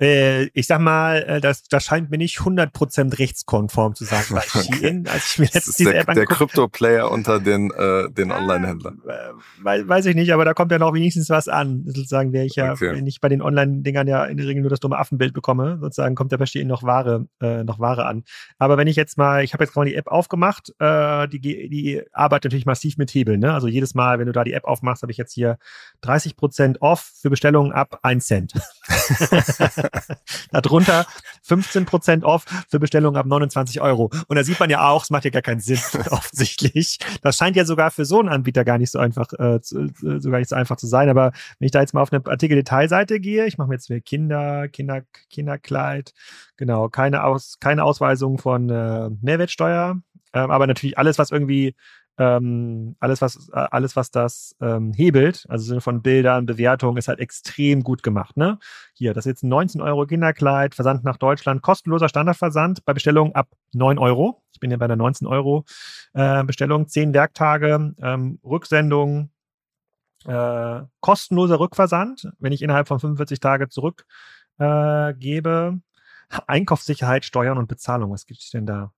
äh, ich sag mal, äh, das, das scheint mir nicht 100% rechtskonform zu sein bei [laughs] Shein. Okay. Als ich mir letztens diese der, App der Krypto-Player unter den, äh, den Online-Händlern. Äh, weiß ich nicht, aber da kommt ja noch wenigstens was an. Sozusagen wäre ich ja, okay. wenn ich bei den Online-Dingern ja in der Regel nur das dumme Affenbild bekomme, sozusagen kommt da bei Shein noch Ware, äh, noch Ware an. Aber wenn ich jetzt mal, ich habe jetzt gerade die App aufgemacht, äh, die, die arbeitet natürlich massiv mit Hebeln. Ne? Also jedes Mal, wenn du da die App aufmachst, habe ich jetzt hier 30% off für Bestellungen ab 1 Cent. [laughs] [laughs] Darunter 15% off für Bestellungen ab 29 Euro. Und da sieht man ja auch, es macht ja gar keinen Sinn, [laughs] offensichtlich. Das scheint ja sogar für so einen Anbieter gar nicht so einfach, äh, zu, äh, so gar nicht so einfach zu sein. Aber wenn ich da jetzt mal auf eine Artikel-Detailseite gehe, ich mache mir jetzt für Kinder, Kinder, Kinderkleid, genau, keine, Aus, keine Ausweisung von äh, Mehrwertsteuer, ähm, aber natürlich alles, was irgendwie ähm, alles, was, äh, alles, was das ähm, hebelt, also Sinne von Bildern, Bewertungen, ist halt extrem gut gemacht. Ne? Hier, das ist jetzt ein 19 Euro Kinderkleid, Versand nach Deutschland, kostenloser Standardversand bei Bestellung ab 9 Euro. Ich bin ja bei der 19 Euro äh, Bestellung, 10 Werktage, ähm, Rücksendung, äh, kostenloser Rückversand, wenn ich innerhalb von 45 Tage zurückgebe. Äh, Einkaufssicherheit, Steuern und Bezahlung. Was gibt es denn da?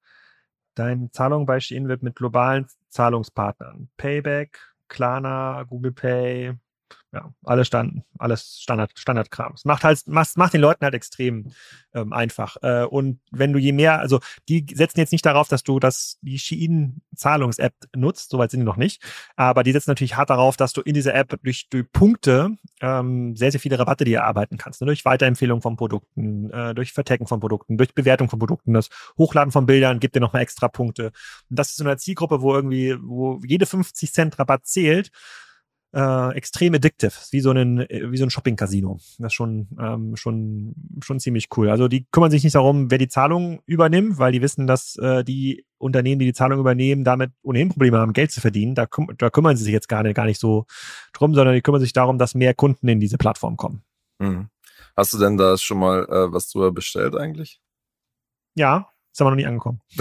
Deine Zahlung bei Shein wird mit globalen Zahlungspartnern, Payback, Klarna, Google Pay, ja, alles Stand, alles Standard, Standardkram. Es macht halt, macht, macht den Leuten halt extrem ähm, einfach. Äh, und wenn du je mehr, also die setzen jetzt nicht darauf, dass du das, die Shein-Zahlungs-App nutzt, soweit sind die noch nicht, aber die setzen natürlich hart darauf, dass du in dieser App durch, durch Punkte ähm, sehr, sehr viele Rabatte dir erarbeiten kannst. Ne? Durch Weiterempfehlung von Produkten, äh, durch Vertecken von Produkten, durch Bewertung von Produkten, das Hochladen von Bildern gibt dir nochmal extra Punkte. Und das ist so eine Zielgruppe, wo irgendwie, wo jede 50 Cent Rabatt zählt äh, extrem addictive, wie so ein wie so ein Shopping Casino. Das ist schon ähm, schon schon ziemlich cool. Also die kümmern sich nicht darum, wer die Zahlung übernimmt, weil die wissen, dass äh, die Unternehmen, die die Zahlung übernehmen, damit ohnehin Probleme haben, Geld zu verdienen. Da, küm da kümmern sie sich jetzt gar nicht, gar nicht so drum, sondern die kümmern sich darum, dass mehr Kunden in diese Plattform kommen. Mhm. Hast du denn da schon mal äh, was drüber bestellt eigentlich? Ja, ist aber noch nie angekommen. [laughs]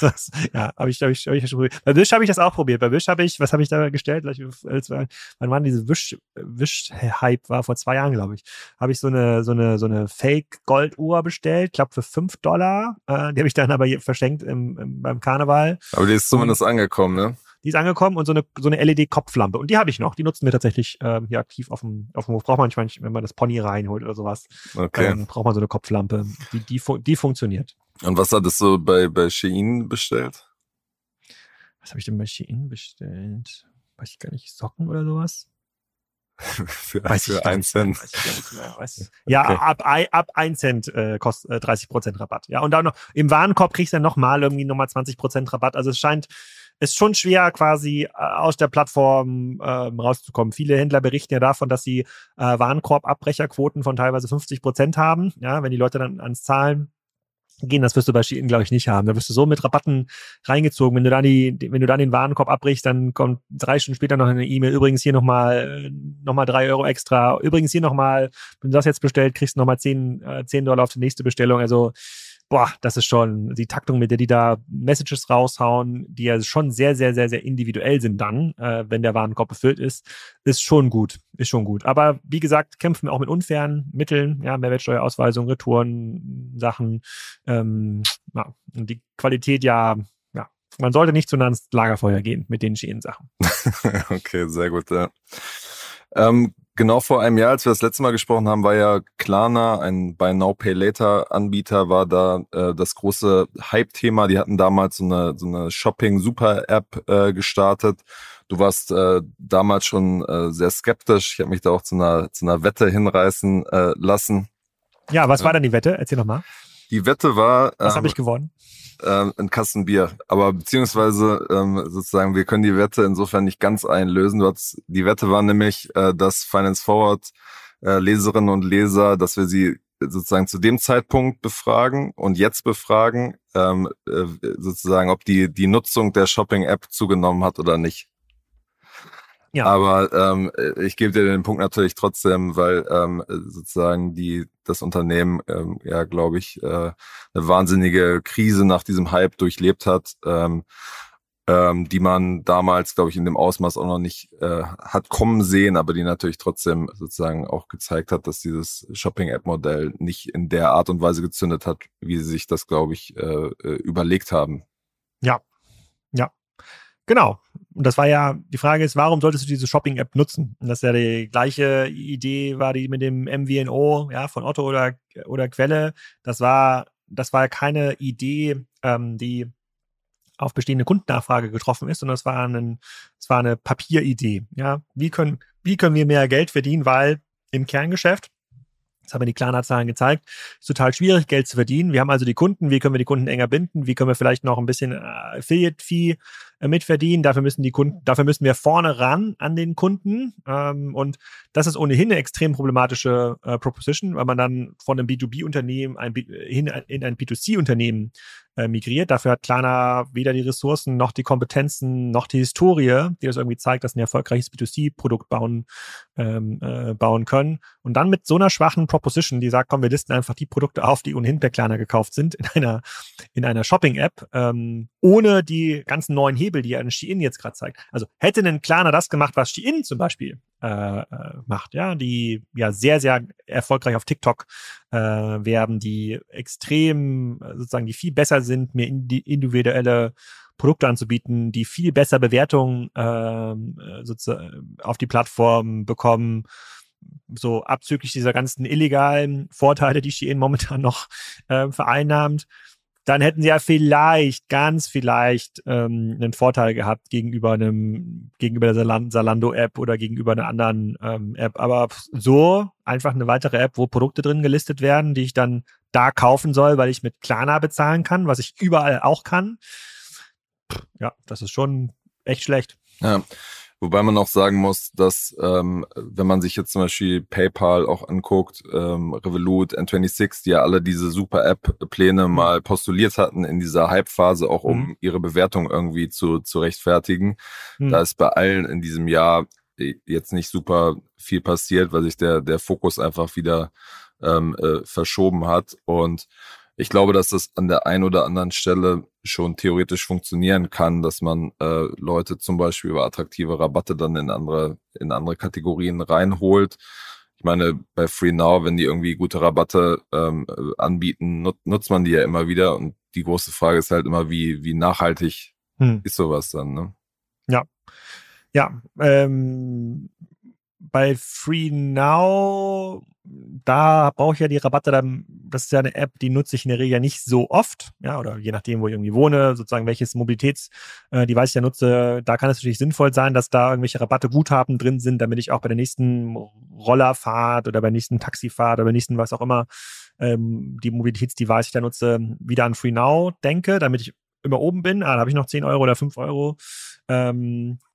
das, ja, habe ich, hab ich, hab ich schon probiert. Bei Wish habe ich das auch probiert. Bei Wish habe ich, was habe ich da gestellt? Wann war diese Wish, Wish-Hype war vor zwei Jahren, glaube ich. Habe ich so eine, so eine, so eine Fake-Golduhr bestellt, glaube für fünf Dollar. Äh, die habe ich dann aber verschenkt im, im, beim Karneval. Aber die ist zumindest Und, angekommen, ne? Die ist angekommen und so eine, so eine LED-Kopflampe. Und die habe ich noch. Die nutzen wir tatsächlich ähm, hier aktiv auf dem, auf dem Hof. Braucht man manchmal, wenn man das Pony reinholt oder sowas. Okay. Ähm, braucht man so eine Kopflampe. Die, die, die funktioniert. Und was hattest du bei, bei Shein bestellt? Was habe ich denn bei Shein bestellt? Weiß ich gar nicht, Socken oder sowas? [laughs] für weiß für ein Cent. [laughs] Ja, okay. ab, ab ein Cent äh, kostet äh, 30 Prozent Rabatt. Ja, und dann noch im Warenkorb kriegst du dann nochmal irgendwie nochmal 20 Prozent Rabatt. Also es scheint, ist schon schwer, quasi äh, aus der Plattform ähm, rauszukommen. Viele Händler berichten ja davon, dass sie äh, Warenkorbabbrecherquoten von teilweise 50 Prozent haben. Ja, wenn die Leute dann ans Zahlen gehen, das wirst du bei Shein, glaube ich, nicht haben. Da wirst du so mit Rabatten reingezogen. Wenn du dann die, wenn du dann den Warenkorb abbrichst, dann kommt drei Stunden später noch eine E-Mail. Übrigens hier nochmal, noch mal drei Euro extra. Übrigens hier nochmal, wenn du das jetzt bestellt, kriegst du nochmal zehn, äh, zehn Dollar auf die nächste Bestellung. Also, boah, das ist schon die Taktung, mit der die da Messages raushauen, die ja schon sehr, sehr, sehr, sehr individuell sind dann, äh, wenn der Warenkorb befüllt ist, ist schon gut, ist schon gut. Aber wie gesagt, kämpfen wir auch mit unfairen Mitteln, ja, Mehrwertsteuerausweisung, Retouren, Sachen, ähm, ja, die Qualität ja, man sollte nicht zu nah ans Lagerfeuer gehen mit den Schienen-Sachen. [laughs] okay, sehr gut, ja. Ähm, Genau vor einem Jahr, als wir das letzte Mal gesprochen haben, war ja Klarna, ein Buy Now Pay Later Anbieter, war da äh, das große Hype-Thema. Die hatten damals so eine, so eine Shopping-Super-App äh, gestartet. Du warst äh, damals schon äh, sehr skeptisch. Ich habe mich da auch zu einer, zu einer Wette hinreißen äh, lassen. Ja, was war denn die Wette? Erzähl noch mal. Die Wette war. Was ähm, habe ich gewonnen? äh, ein Kasten Bier. Aber beziehungsweise ähm, sozusagen, wir können die Wette insofern nicht ganz einlösen. Du hast, die Wette war nämlich, äh, dass Finance Forward äh, Leserinnen und Leser, dass wir sie sozusagen zu dem Zeitpunkt befragen und jetzt befragen, ähm, äh, sozusagen, ob die, die Nutzung der Shopping-App zugenommen hat oder nicht. Ja. Aber ähm, ich gebe dir den Punkt natürlich trotzdem, weil ähm, sozusagen die das Unternehmen ähm, ja, glaube ich, äh, eine wahnsinnige Krise nach diesem Hype durchlebt hat, ähm, ähm, die man damals, glaube ich, in dem Ausmaß auch noch nicht äh, hat kommen sehen, aber die natürlich trotzdem sozusagen auch gezeigt hat, dass dieses Shopping-App-Modell nicht in der Art und Weise gezündet hat, wie sie sich das, glaube ich, äh, äh überlegt haben. Ja, Genau. Und das war ja, die Frage ist, warum solltest du diese Shopping-App nutzen? Und das ist ja die gleiche Idee, war die mit dem MVNO, ja, von Otto oder, oder Quelle. Das war, das war keine Idee, ähm, die auf bestehende Kundennachfrage getroffen ist, sondern es war, ein, es war eine Papieridee. Ja, wie können, wie können wir mehr Geld verdienen? Weil im Kerngeschäft das haben wir die Klarna-Zahlen gezeigt. Ist total schwierig, Geld zu verdienen. Wir haben also die Kunden. Wie können wir die Kunden enger binden? Wie können wir vielleicht noch ein bisschen äh, Affiliate-Fee mitverdienen? Dafür müssen die Kunden, dafür müssen wir vorne ran an den Kunden. Ähm, und das ist ohnehin eine extrem problematische äh, Proposition, weil man dann von einem B2B-Unternehmen ein, in ein B2C-Unternehmen äh, migriert. Dafür hat Klarna weder die Ressourcen noch die Kompetenzen noch die Historie, die das irgendwie zeigt, dass ein erfolgreiches B2C-Produkt bauen, ähm, äh, bauen können. Und dann mit so einer schwachen Proposition, die sagt, komm, wir listen einfach die Produkte auf, die ohnehin per Klarna gekauft sind, in einer, in einer Shopping-App, ähm, ohne die ganzen neuen Hebel, die ja ein Shein jetzt gerade zeigt. Also hätte ein Klarna das gemacht, was Shein zum Beispiel äh, äh, macht, ja, die ja sehr, sehr erfolgreich auf TikTok äh, werben, die extrem, sozusagen, die viel besser sind, in die individuelle Produkte anzubieten, die viel besser Bewertungen ähm, äh, sozusagen auf die Plattform bekommen, so abzüglich dieser ganzen illegalen Vorteile, die Shein momentan noch äh, vereinnahmt, dann hätten sie ja vielleicht, ganz vielleicht ähm, einen Vorteil gehabt gegenüber einem, gegenüber der Zalando-App oder gegenüber einer anderen ähm, App. Aber so einfach eine weitere App, wo Produkte drin gelistet werden, die ich dann da kaufen soll, weil ich mit Klarna bezahlen kann, was ich überall auch kann. Ja, das ist schon echt schlecht. Ja. Wobei man auch sagen muss, dass ähm, wenn man sich jetzt zum Beispiel PayPal auch anguckt, ähm, Revolut, N26, die ja alle diese Super-App-Pläne mhm. mal postuliert hatten in dieser Hype-Phase, auch um mhm. ihre Bewertung irgendwie zu, zu rechtfertigen. Mhm. Da ist bei allen in diesem Jahr äh, jetzt nicht super viel passiert, weil sich der, der Fokus einfach wieder ähm, äh, verschoben hat. Und ich glaube, dass das an der einen oder anderen Stelle schon theoretisch funktionieren kann, dass man äh, Leute zum Beispiel über attraktive Rabatte dann in andere, in andere Kategorien reinholt. Ich meine, bei Free Now, wenn die irgendwie gute Rabatte ähm, äh, anbieten, nut nutzt man die ja immer wieder. Und die große Frage ist halt immer, wie, wie nachhaltig hm. ist sowas dann, ne? Ja. Ja. Ähm, bei Free Now da brauche ich ja die Rabatte dann, das ist ja eine App, die nutze ich in der Regel nicht so oft, ja, oder je nachdem, wo ich irgendwie wohne, sozusagen welches Mobilitätsdevice ich ja nutze, da kann es natürlich sinnvoll sein, dass da irgendwelche Rabatte Guthaben drin sind, damit ich auch bei der nächsten Rollerfahrt oder bei der nächsten Taxifahrt oder bei der nächsten was auch immer ähm, die Mobilitätsdevice ich da nutze, wieder an Free Now denke, damit ich immer oben bin. Ah, da habe ich noch 10 Euro oder 5 Euro. Ähm, äh,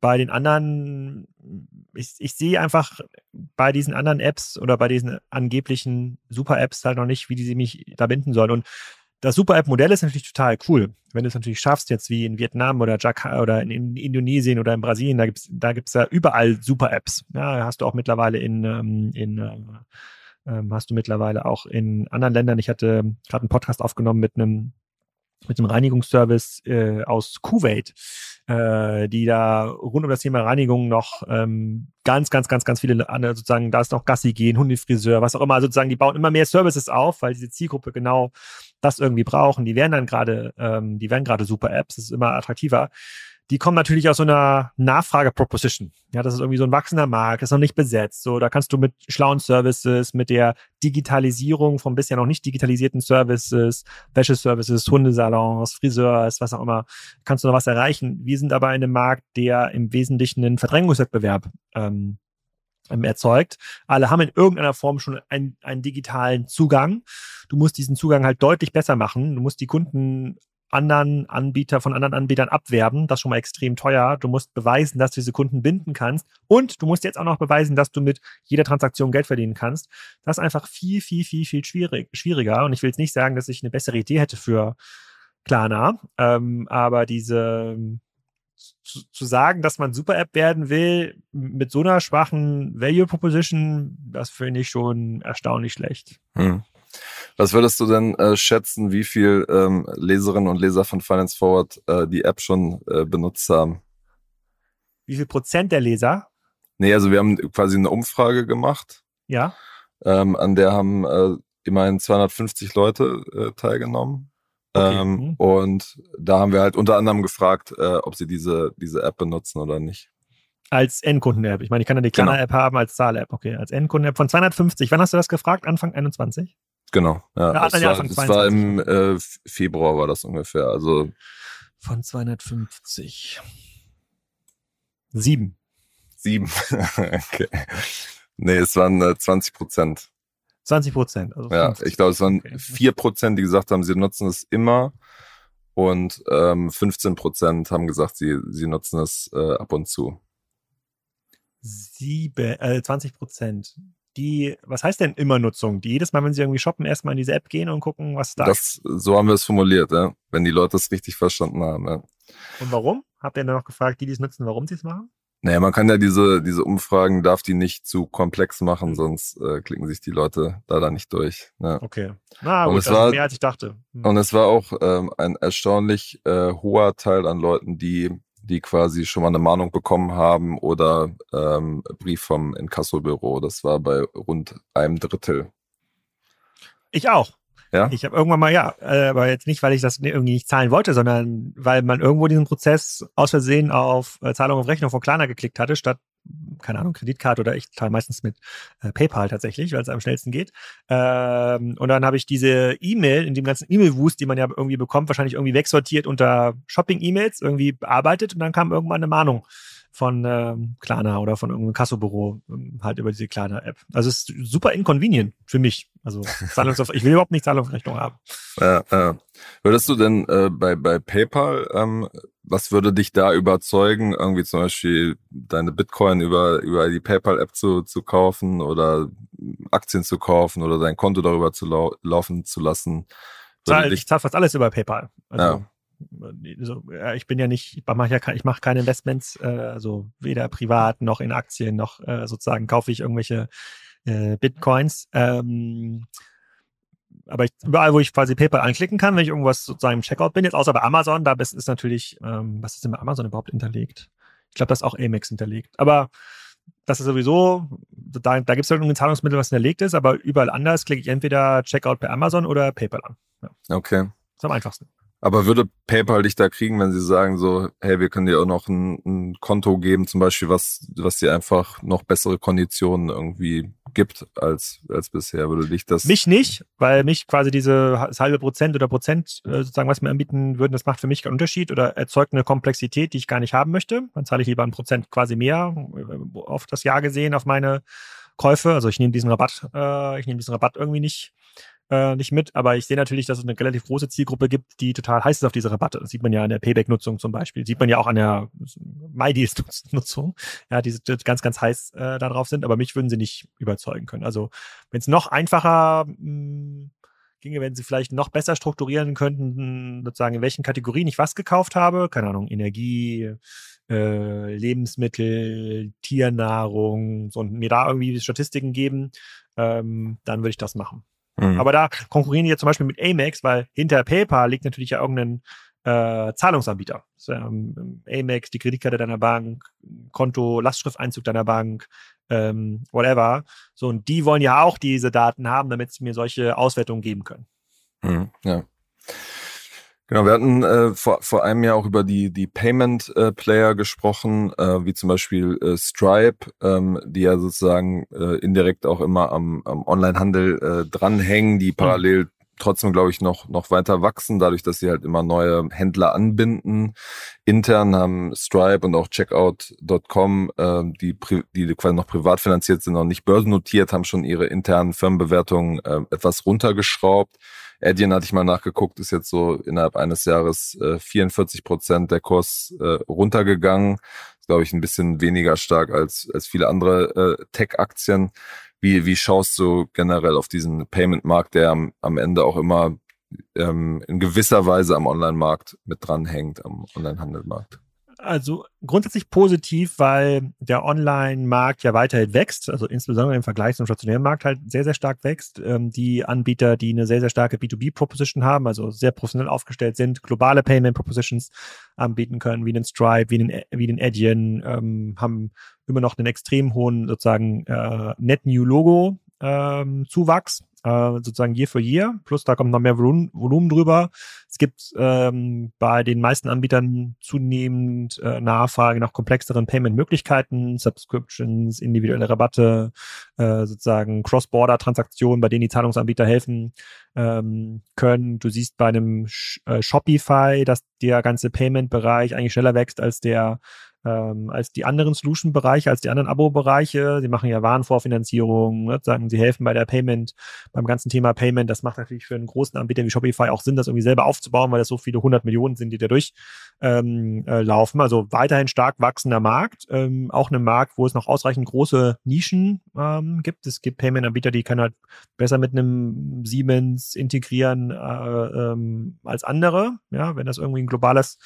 bei den anderen, ich, ich sehe einfach bei diesen anderen Apps oder bei diesen angeblichen Super-Apps halt noch nicht, wie die sie mich da binden sollen. Und das Super-App-Modell ist natürlich total cool. Wenn du es natürlich schaffst, jetzt wie in Vietnam oder Jakarta oder in, in Indonesien oder in Brasilien, da gibt's da gibt's ja überall Super-Apps. Ja, hast du auch mittlerweile in, ähm, in äh, ähm, hast du mittlerweile auch in anderen Ländern. Ich hatte gerade einen Podcast aufgenommen mit einem mit dem Reinigungsservice äh, aus Kuwait, äh, die da rund um das Thema Reinigung noch ähm, ganz, ganz, ganz, ganz viele andere sozusagen, da ist noch Gassi gehen, Hundefriseur, was auch immer, sozusagen, die bauen immer mehr Services auf, weil diese Zielgruppe genau das irgendwie brauchen. Die werden dann gerade, ähm, die werden gerade super Apps, das ist immer attraktiver die kommen natürlich aus so einer Nachfrage-Proposition. Ja, das ist irgendwie so ein wachsender Markt, ist noch nicht besetzt. So, da kannst du mit schlauen Services, mit der Digitalisierung von bisher noch nicht digitalisierten Services, Wäscheservices, Hundesalons, Friseurs, was auch immer, kannst du noch was erreichen. Wir sind aber in einem Markt, der im Wesentlichen einen Verdrängungswettbewerb ähm, ähm erzeugt. Alle haben in irgendeiner Form schon einen, einen digitalen Zugang. Du musst diesen Zugang halt deutlich besser machen. Du musst die Kunden anderen Anbieter von anderen Anbietern abwerben. Das ist schon mal extrem teuer. Du musst beweisen, dass du diese Kunden binden kannst. Und du musst jetzt auch noch beweisen, dass du mit jeder Transaktion Geld verdienen kannst. Das ist einfach viel, viel, viel, viel schwierig, schwieriger. Und ich will jetzt nicht sagen, dass ich eine bessere Idee hätte für Klarna. Ähm, aber diese zu, zu sagen, dass man Super-App werden will, mit so einer schwachen Value Proposition, das finde ich schon erstaunlich schlecht. Hm. Was würdest du denn äh, schätzen, wie viel ähm, Leserinnen und Leser von Finance Forward äh, die App schon äh, benutzt haben? Wie viel Prozent der Leser? Nee, also wir haben quasi eine Umfrage gemacht. Ja. Ähm, an der haben äh, immerhin 250 Leute äh, teilgenommen. Okay. Ähm, mhm. Und da haben wir halt unter anderem gefragt, äh, ob sie diese, diese App benutzen oder nicht. Als Endkunden-App. Ich meine, ich kann ja die kleine genau. App haben als Zahl-App. Okay, als Endkunden-App von 250. Wann hast du das gefragt? Anfang 21? Genau, ja. ja das, war, das war im äh, Februar war das ungefähr. Also von 250. Sieben. Sieben. [laughs] okay. Nee, es waren äh, 20 Prozent. 20 Prozent. Also ja, ich glaube, es waren vier okay. Prozent, die gesagt haben, sie nutzen es immer. Und ähm, 15 Prozent haben gesagt, sie, sie nutzen es äh, ab und zu. Sieben, äh, 20 Prozent die, was heißt denn immer Nutzung? Die jedes Mal, wenn sie irgendwie shoppen, erstmal in diese App gehen und gucken, was da ist. So haben wir es formuliert, ja? wenn die Leute es richtig verstanden haben. Ja. Und warum? Habt ihr dann noch gefragt, die, die es nutzen, warum sie es machen? Naja, man kann ja diese, diese Umfragen, darf die nicht zu komplex machen, mhm. sonst äh, klicken sich die Leute da dann nicht durch. Ja. Okay. Na gut, und es war, mehr als ich dachte. Mhm. Und es war auch ähm, ein erstaunlich äh, hoher Teil an Leuten, die die quasi schon mal eine Mahnung bekommen haben oder ähm, Brief vom Inkassobüro. Das war bei rund einem Drittel. Ich auch. Ja? Ich habe irgendwann mal, ja, äh, aber jetzt nicht, weil ich das irgendwie nicht zahlen wollte, sondern weil man irgendwo diesen Prozess aus Versehen auf äh, Zahlung auf Rechnung von Klarna geklickt hatte, statt keine Ahnung, Kreditkarte oder ich zahle meistens mit äh, PayPal tatsächlich, weil es am schnellsten geht. Ähm, und dann habe ich diese E-Mail in dem ganzen E-Mail-Wust, die man ja irgendwie bekommt, wahrscheinlich irgendwie wegsortiert unter Shopping-E-Mails, irgendwie bearbeitet und dann kam irgendwann eine Mahnung von ähm, Klarna oder von irgendeinem Kassobüro ähm, halt über diese Klarna-App. Also es ist super inconvenient für mich. Also [laughs] Zahlungsauf ich will überhaupt nicht Zahlungsrechnung haben. Ja, ja. Würdest du denn äh, bei, bei PayPal, ähm, was würde dich da überzeugen, irgendwie zum Beispiel deine Bitcoin über, über die PayPal-App zu, zu kaufen oder Aktien zu kaufen oder dein Konto darüber zu lau laufen zu lassen? Zahl, ich zahle fast alles über PayPal. Also, ja. Also, ich bin ja nicht, ich mache ja ich mache keine Investments, äh, also weder privat noch in Aktien noch äh, sozusagen kaufe ich irgendwelche äh, Bitcoins. Ähm, aber ich, überall, wo ich quasi PayPal anklicken kann, wenn ich irgendwas sozusagen im Checkout bin, jetzt außer bei Amazon, da ist, ist natürlich, ähm, was ist denn bei Amazon überhaupt hinterlegt? Ich glaube, da ist auch Amex hinterlegt. Aber das ist sowieso, da, da gibt es irgendein Zahlungsmittel, was hinterlegt ist, aber überall anders klicke ich entweder Checkout bei Amazon oder PayPal an. Ja. Okay. Das ist am einfachsten. Aber würde PayPal dich da kriegen, wenn sie sagen so, hey, wir können dir auch noch ein, ein Konto geben, zum Beispiel, was, was dir einfach noch bessere Konditionen irgendwie gibt als, als bisher? Würde dich das? Mich nicht, weil mich quasi diese halbe Prozent oder Prozent äh, sozusagen, was mir anbieten würden, das macht für mich keinen Unterschied oder erzeugt eine Komplexität, die ich gar nicht haben möchte. Dann zahle ich lieber ein Prozent quasi mehr äh, auf das Jahr gesehen, auf meine Käufe. Also ich nehme diesen Rabatt, äh, ich nehme diesen Rabatt irgendwie nicht äh, nicht mit, aber ich sehe natürlich, dass es eine relativ große Zielgruppe gibt, die total heiß ist auf diese Rabatte. Das sieht man ja an der Payback-Nutzung zum Beispiel. Sieht man ja auch an der MyDeals-Nutzung, [laughs] ja, die ganz, ganz heiß äh, darauf sind, aber mich würden sie nicht überzeugen können. Also wenn es noch einfacher mh, hm, ginge, wenn sie vielleicht noch besser strukturieren könnten, sozusagen in welchen Kategorien ich was gekauft habe, keine Ahnung, Energie, äh, Lebensmittel, Tiernahrung, so, und mir da irgendwie Statistiken geben, ähm, dann würde ich das machen. Mhm. Aber da konkurrieren die jetzt zum Beispiel mit Amex, weil hinter PayPal liegt natürlich ja irgendein äh, Zahlungsanbieter. Ähm, Amex, die Kreditkarte deiner Bank, Konto, Lastschrifteinzug deiner Bank, ähm, whatever. So, und die wollen ja auch diese Daten haben, damit sie mir solche Auswertungen geben können. Mhm, ja. Genau, wir hatten äh, vor, vor einem Jahr auch über die, die Payment-Player äh, gesprochen, äh, wie zum Beispiel äh, Stripe, ähm, die ja sozusagen äh, indirekt auch immer am, am Online-Handel äh, dranhängen, die mhm. parallel. Trotzdem, glaube ich, noch, noch weiter wachsen, dadurch, dass sie halt immer neue Händler anbinden. Intern haben Stripe und auch Checkout.com, äh, die, die quasi noch privat finanziert sind, noch nicht börsennotiert, haben schon ihre internen Firmenbewertungen äh, etwas runtergeschraubt. Adyen hatte ich mal nachgeguckt, ist jetzt so innerhalb eines Jahres äh, 44 Prozent der Kurs äh, runtergegangen. Glaube ich, ein bisschen weniger stark als, als viele andere äh, Tech-Aktien. Wie, wie schaust du generell auf diesen Payment-Markt, der am, am Ende auch immer ähm, in gewisser Weise am Online-Markt mit dranhängt, am Online-Handelmarkt? Also grundsätzlich positiv, weil der Online-Markt ja weiterhin wächst, also insbesondere im Vergleich zum stationären Markt halt sehr, sehr stark wächst. Ähm, die Anbieter, die eine sehr, sehr starke B2B-Proposition haben, also sehr professionell aufgestellt sind, globale Payment-Propositions anbieten können, wie den Stripe, wie den, wie den Adyen, ähm, haben immer noch einen extrem hohen sozusagen äh, Net New Logo ähm, Zuwachs äh, sozusagen Year for Year, plus da kommt noch mehr Volumen, Volumen drüber. Es gibt ähm, bei den meisten Anbietern zunehmend äh, Nachfrage nach komplexeren Payment-Möglichkeiten, Subscriptions, individuelle Rabatte, äh, sozusagen Cross-Border-Transaktionen, bei denen die Zahlungsanbieter helfen ähm, können. Du siehst bei einem Sh äh, Shopify, dass der ganze Payment-Bereich eigentlich schneller wächst als der ähm, als die anderen Solution-Bereiche, als die anderen Abo-Bereiche. Sie machen ja Warenvorfinanzierung, ne, sagen, sie helfen bei der Payment, beim ganzen Thema Payment. Das macht natürlich für einen großen Anbieter wie Shopify auch Sinn, das irgendwie selber aufzubauen, weil das so viele hundert Millionen sind, die da durchlaufen. Ähm, äh, laufen. also weiterhin stark wachsender Markt, ähm, auch ein Markt, wo es noch ausreichend große Nischen ähm, gibt. Es gibt Payment-Anbieter, die können halt besser mit einem Siemens integrieren äh, ähm, als andere, ja, wenn das irgendwie ein globales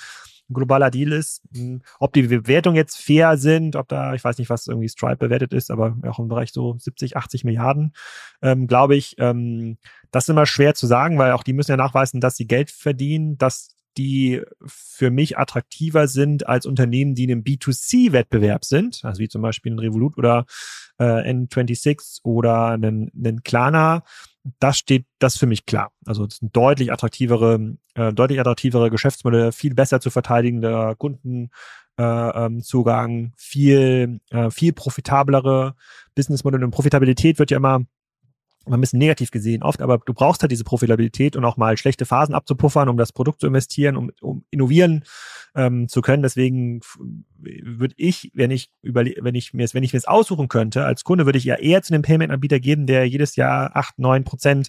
ein globaler Deal ist. Hm, ob die Bewertungen jetzt fair sind, ob da, ich weiß nicht, was irgendwie Stripe bewertet ist, aber auch im Bereich so 70, 80 Milliarden, ähm, glaube ich, ähm, das ist immer schwer zu sagen, weil auch die müssen ja nachweisen, dass sie Geld verdienen, dass die für mich attraktiver sind als Unternehmen, die in einem B2C-Wettbewerb sind, also wie zum Beispiel ein Revolut oder äh, N26 oder einen, einen Klarna, das steht, das für mich klar. Also das sind deutlich attraktivere, äh, deutlich attraktivere Geschäftsmodelle, viel besser zu verteidigender Kundenzugang, äh, ähm, viel, äh, viel profitablere Businessmodelle. Und Profitabilität wird ja immer ein bisschen negativ gesehen oft, aber du brauchst halt diese Profitabilität und auch mal schlechte Phasen abzupuffern, um das Produkt zu investieren, um, um innovieren ähm, zu können. Deswegen würde ich, wenn ich wenn ich mir wenn ich mir es aussuchen könnte, als Kunde würde ich ja eher zu einem Payment-Anbieter geben, der jedes Jahr acht, neun Prozent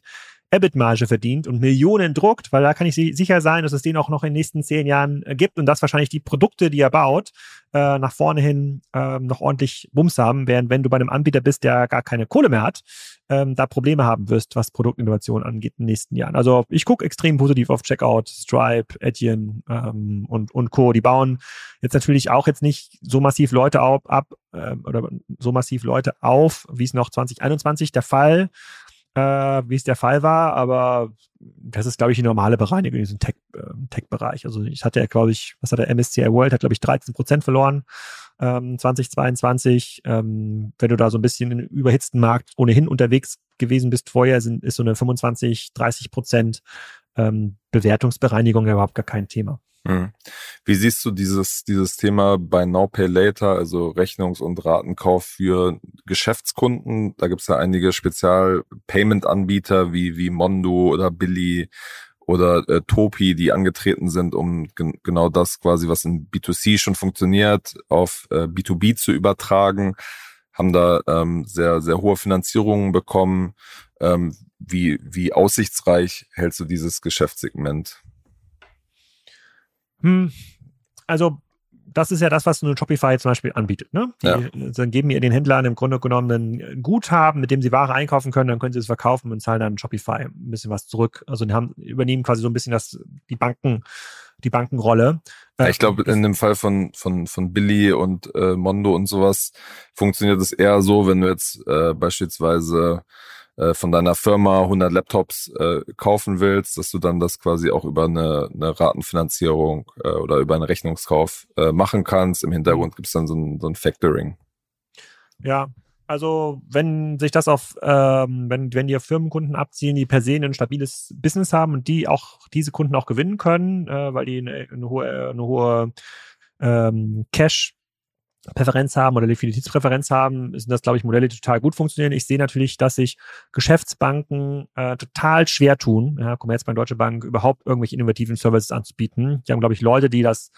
EBIT-Marge verdient und Millionen druckt, weil da kann ich sicher sein, dass es den auch noch in den nächsten zehn Jahren äh, gibt und dass wahrscheinlich die Produkte, die er baut, äh, nach vorne hin äh, noch ordentlich Bums haben, während wenn du bei einem Anbieter bist, der gar keine Kohle mehr hat, ähm, da Probleme haben wirst, was Produktinnovation angeht in den nächsten Jahren. Also ich gucke extrem positiv auf Checkout, Stripe, Etienne ähm, und, und Co. Die bauen jetzt natürlich auch jetzt nicht so massiv Leute auf, ab äh, oder so massiv Leute auf, wie es noch 2021 der Fall äh, wie es der Fall war, aber das ist, glaube ich, die normale Bereinigung in diesem Tech, äh, Tech-Bereich. Also ich hatte ja, glaube ich, was hat der MSCI World, hat, glaube ich, 13 Prozent verloren ähm, 2022. Ähm, wenn du da so ein bisschen im überhitzten Markt ohnehin unterwegs gewesen bist vorher, sind, ist so eine 25, 30 Prozent ähm, Bewertungsbereinigung überhaupt gar kein Thema. Hm. Wie siehst du dieses, dieses Thema bei Now Pay Later, also Rechnungs- und Ratenkauf für Geschäftskunden? Da gibt es ja einige Spezial-Payment-Anbieter wie, wie Mondo oder Billy oder äh, Topi, die angetreten sind, um gen genau das quasi, was in B2C schon funktioniert, auf äh, B2B zu übertragen, haben da ähm, sehr, sehr hohe Finanzierungen bekommen. Ähm, wie, wie aussichtsreich hältst du dieses Geschäftssegment? Hm, also das ist ja das, was eine Shopify zum Beispiel anbietet. Ne? Die, ja. Dann geben ihr den Händlern im Grunde genommen ein Guthaben, mit dem sie Ware einkaufen können, dann können sie es verkaufen und zahlen dann Shopify ein bisschen was zurück. Also die haben, übernehmen quasi so ein bisschen das, die Banken, die Bankenrolle. Ja, ich glaube, in dem Fall von, von, von Billy und äh, Mondo und sowas funktioniert es eher so, wenn du jetzt äh, beispielsweise äh, von deiner Firma 100 Laptops äh, kaufen willst, dass du dann das quasi auch über eine, eine Ratenfinanzierung äh, oder über einen Rechnungskauf äh, machen kannst. Im Hintergrund gibt es dann so ein, so ein Factoring. Ja, also wenn sich das auf, ähm, wenn, wenn die Firmenkunden abziehen, die per se ein stabiles Business haben und die auch diese Kunden auch gewinnen können, äh, weil die eine, eine hohe, eine hohe ähm, Cash Präferenz haben oder Liquiditätspräferenz haben, sind das, glaube ich, Modelle, die total gut funktionieren. Ich sehe natürlich, dass sich Geschäftsbanken äh, total schwer tun, ja, Commerzbank, Deutsche Bank, überhaupt irgendwelche innovativen Services anzubieten. Die haben, glaube ich, Leute, die das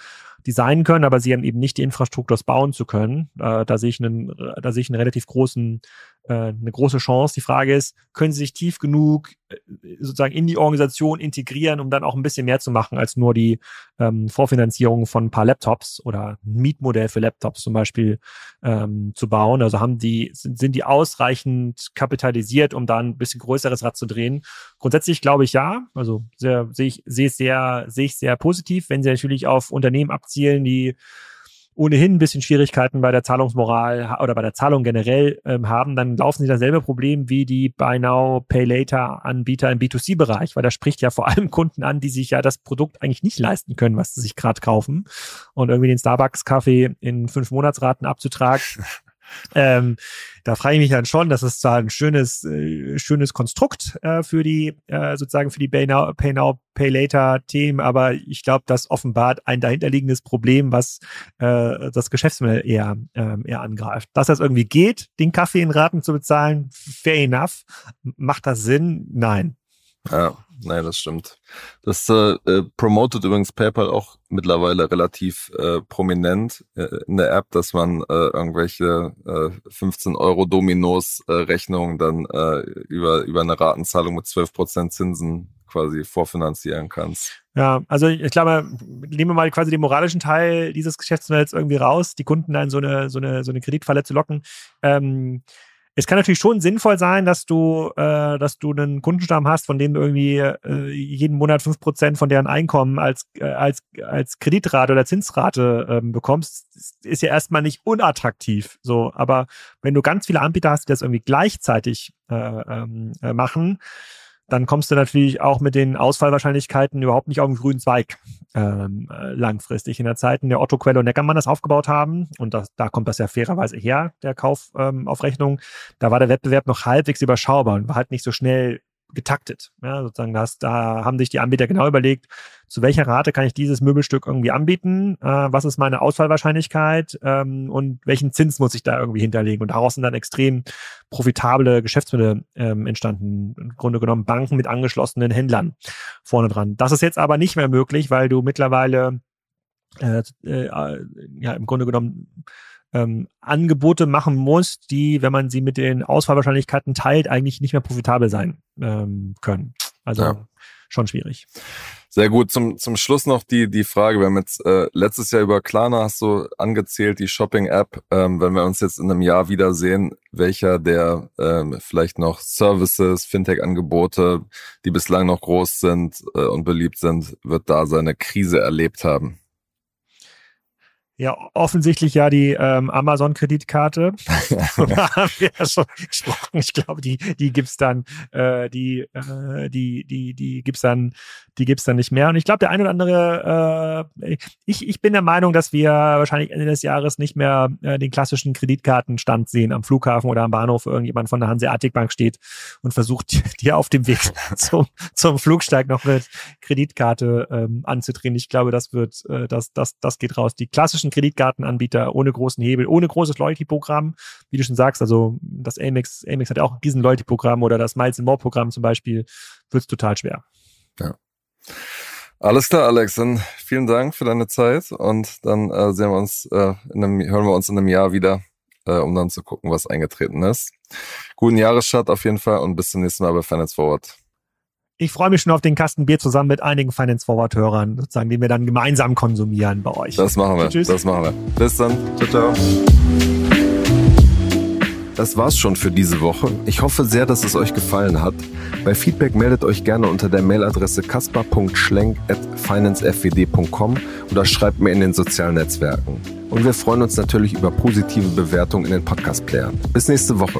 designen können, aber sie haben eben nicht die Infrastruktur, das bauen zu können. Äh, da sehe ich einen, da sehe ich einen relativ großen, äh, eine große Chance. Die Frage ist, können sie sich tief genug äh, sozusagen in die Organisation integrieren, um dann auch ein bisschen mehr zu machen als nur die ähm, Vorfinanzierung von ein paar Laptops oder ein Mietmodell für Laptops zum Beispiel ähm, zu bauen. Also haben die, sind, sind die ausreichend kapitalisiert, um da ein bisschen größeres Rad zu drehen? Grundsätzlich glaube ich ja. Also sehe ich, sehe es sehr, sehe ich sehr positiv, wenn sie natürlich auf Unternehmen abzielen, die ohnehin ein bisschen Schwierigkeiten bei der Zahlungsmoral oder bei der Zahlung generell ähm, haben, dann laufen sie dasselbe Problem wie die Buy Now, Pay Later Anbieter im B2C-Bereich, weil da spricht ja vor allem [laughs] Kunden an, die sich ja das Produkt eigentlich nicht leisten können, was sie sich gerade kaufen. Und irgendwie den Starbucks-Kaffee in fünf Monatsraten abzutragen, [laughs] Ähm, da frage ich mich dann schon, das ist zwar ein schönes, äh, schönes Konstrukt äh, für die, äh, sozusagen für die Pay Now, Pay, Now, Pay Later Themen, aber ich glaube, das offenbart ein dahinterliegendes Problem, was äh, das Geschäftsmodell eher, ähm, eher angreift. Dass das irgendwie geht, den Kaffee in Raten zu bezahlen, fair enough. Macht das Sinn? Nein. Ja, nein, das stimmt. Das äh, äh, promotet übrigens PayPal auch mittlerweile relativ äh, prominent äh, in der App, dass man äh, irgendwelche äh, 15 Euro Dominos äh, Rechnungen dann äh, über, über eine Ratenzahlung mit 12 Prozent Zinsen quasi vorfinanzieren kannst. Ja, also ich glaube, nehmen wir mal quasi den moralischen Teil dieses Geschäftsmodells irgendwie raus, die Kunden dann so eine, so eine, so eine Kreditfalle zu locken. Ähm, es kann natürlich schon sinnvoll sein, dass du, äh, dass du einen Kundenstamm hast, von dem du irgendwie äh, jeden Monat fünf Prozent von deren Einkommen als, äh, als, als Kreditrate oder Zinsrate ähm, bekommst, ist ja erstmal nicht unattraktiv. So, aber wenn du ganz viele Anbieter hast, die das irgendwie gleichzeitig äh, ähm, äh, machen, dann kommst du natürlich auch mit den Ausfallwahrscheinlichkeiten überhaupt nicht auf den grünen Zweig ähm, äh, langfristig. In der Zeit, in der Otto Quelle und Neckermann das aufgebaut haben, und das, da kommt das ja fairerweise her, der Kauf ähm, auf Rechnung, da war der Wettbewerb noch halbwegs überschaubar und war halt nicht so schnell getaktet. Ja, sozusagen das, da haben sich die Anbieter genau überlegt, zu welcher Rate kann ich dieses Möbelstück irgendwie anbieten, äh, was ist meine Ausfallwahrscheinlichkeit ähm, und welchen Zins muss ich da irgendwie hinterlegen. Und daraus sind dann extrem profitable Geschäftsmodelle ähm, entstanden. Im Grunde genommen Banken mit angeschlossenen Händlern vorne dran. Das ist jetzt aber nicht mehr möglich, weil du mittlerweile äh, äh, ja im Grunde genommen ähm, Angebote machen muss, die, wenn man sie mit den Ausfallwahrscheinlichkeiten teilt, eigentlich nicht mehr profitabel sein ähm, können. Also ja. schon schwierig. Sehr gut. Zum, zum Schluss noch die, die Frage. Wir haben jetzt äh, letztes Jahr über Klarna hast du angezählt, die Shopping-App. Ähm, wenn wir uns jetzt in einem Jahr wiedersehen, welcher der ähm, vielleicht noch Services, Fintech-Angebote, die bislang noch groß sind äh, und beliebt sind, wird da seine Krise erlebt haben? Ja, offensichtlich ja die ähm, Amazon-Kreditkarte. [laughs] [laughs] da haben wir ja schon gesprochen. Ich glaube, die, die gibt's dann, äh, die, äh, die, die, die gibt's dann, die gibt's dann nicht mehr. Und ich glaube, der eine oder andere, äh, ich, ich bin der Meinung, dass wir wahrscheinlich Ende des Jahres nicht mehr äh, den klassischen Kreditkartenstand sehen am Flughafen oder am Bahnhof, wo irgendjemand von der Hanseatic Bank steht und versucht, [laughs] dir auf dem Weg zum, zum Flugsteig noch eine Kreditkarte ähm, anzudrehen. Ich glaube, das wird, äh, das, das, das geht raus. Die klassischen klassischen Kreditkartenanbieter ohne großen Hebel, ohne großes Loyalty-Programm, wie du schon sagst, also das Amex, Amex hat ja auch ein riesen Loyalty-Programm oder das Miles More Programm zum Beispiel, wird es total schwer. Ja. Alles klar, Alex, dann vielen Dank für deine Zeit und dann äh, sehen wir uns, äh, in einem, hören wir uns in einem Jahr wieder, äh, um dann zu gucken, was eingetreten ist. Guten Jahresstart auf jeden Fall und bis zum nächsten Mal bei Finance Forward ich freue mich schon auf den Kasten Bier zusammen mit einigen Finance Forward Hörern, sozusagen, den wir dann gemeinsam konsumieren bei euch. Das machen wir. Tschüss. Das machen wir. Bis dann. Ciao, ciao. Das war's schon für diese Woche. Ich hoffe sehr, dass es euch gefallen hat. Bei Feedback meldet euch gerne unter der Mailadresse kaspar.schlenk@financefwd.com oder schreibt mir in den sozialen Netzwerken. Und wir freuen uns natürlich über positive Bewertungen in den Podcast-Playern. Bis nächste Woche.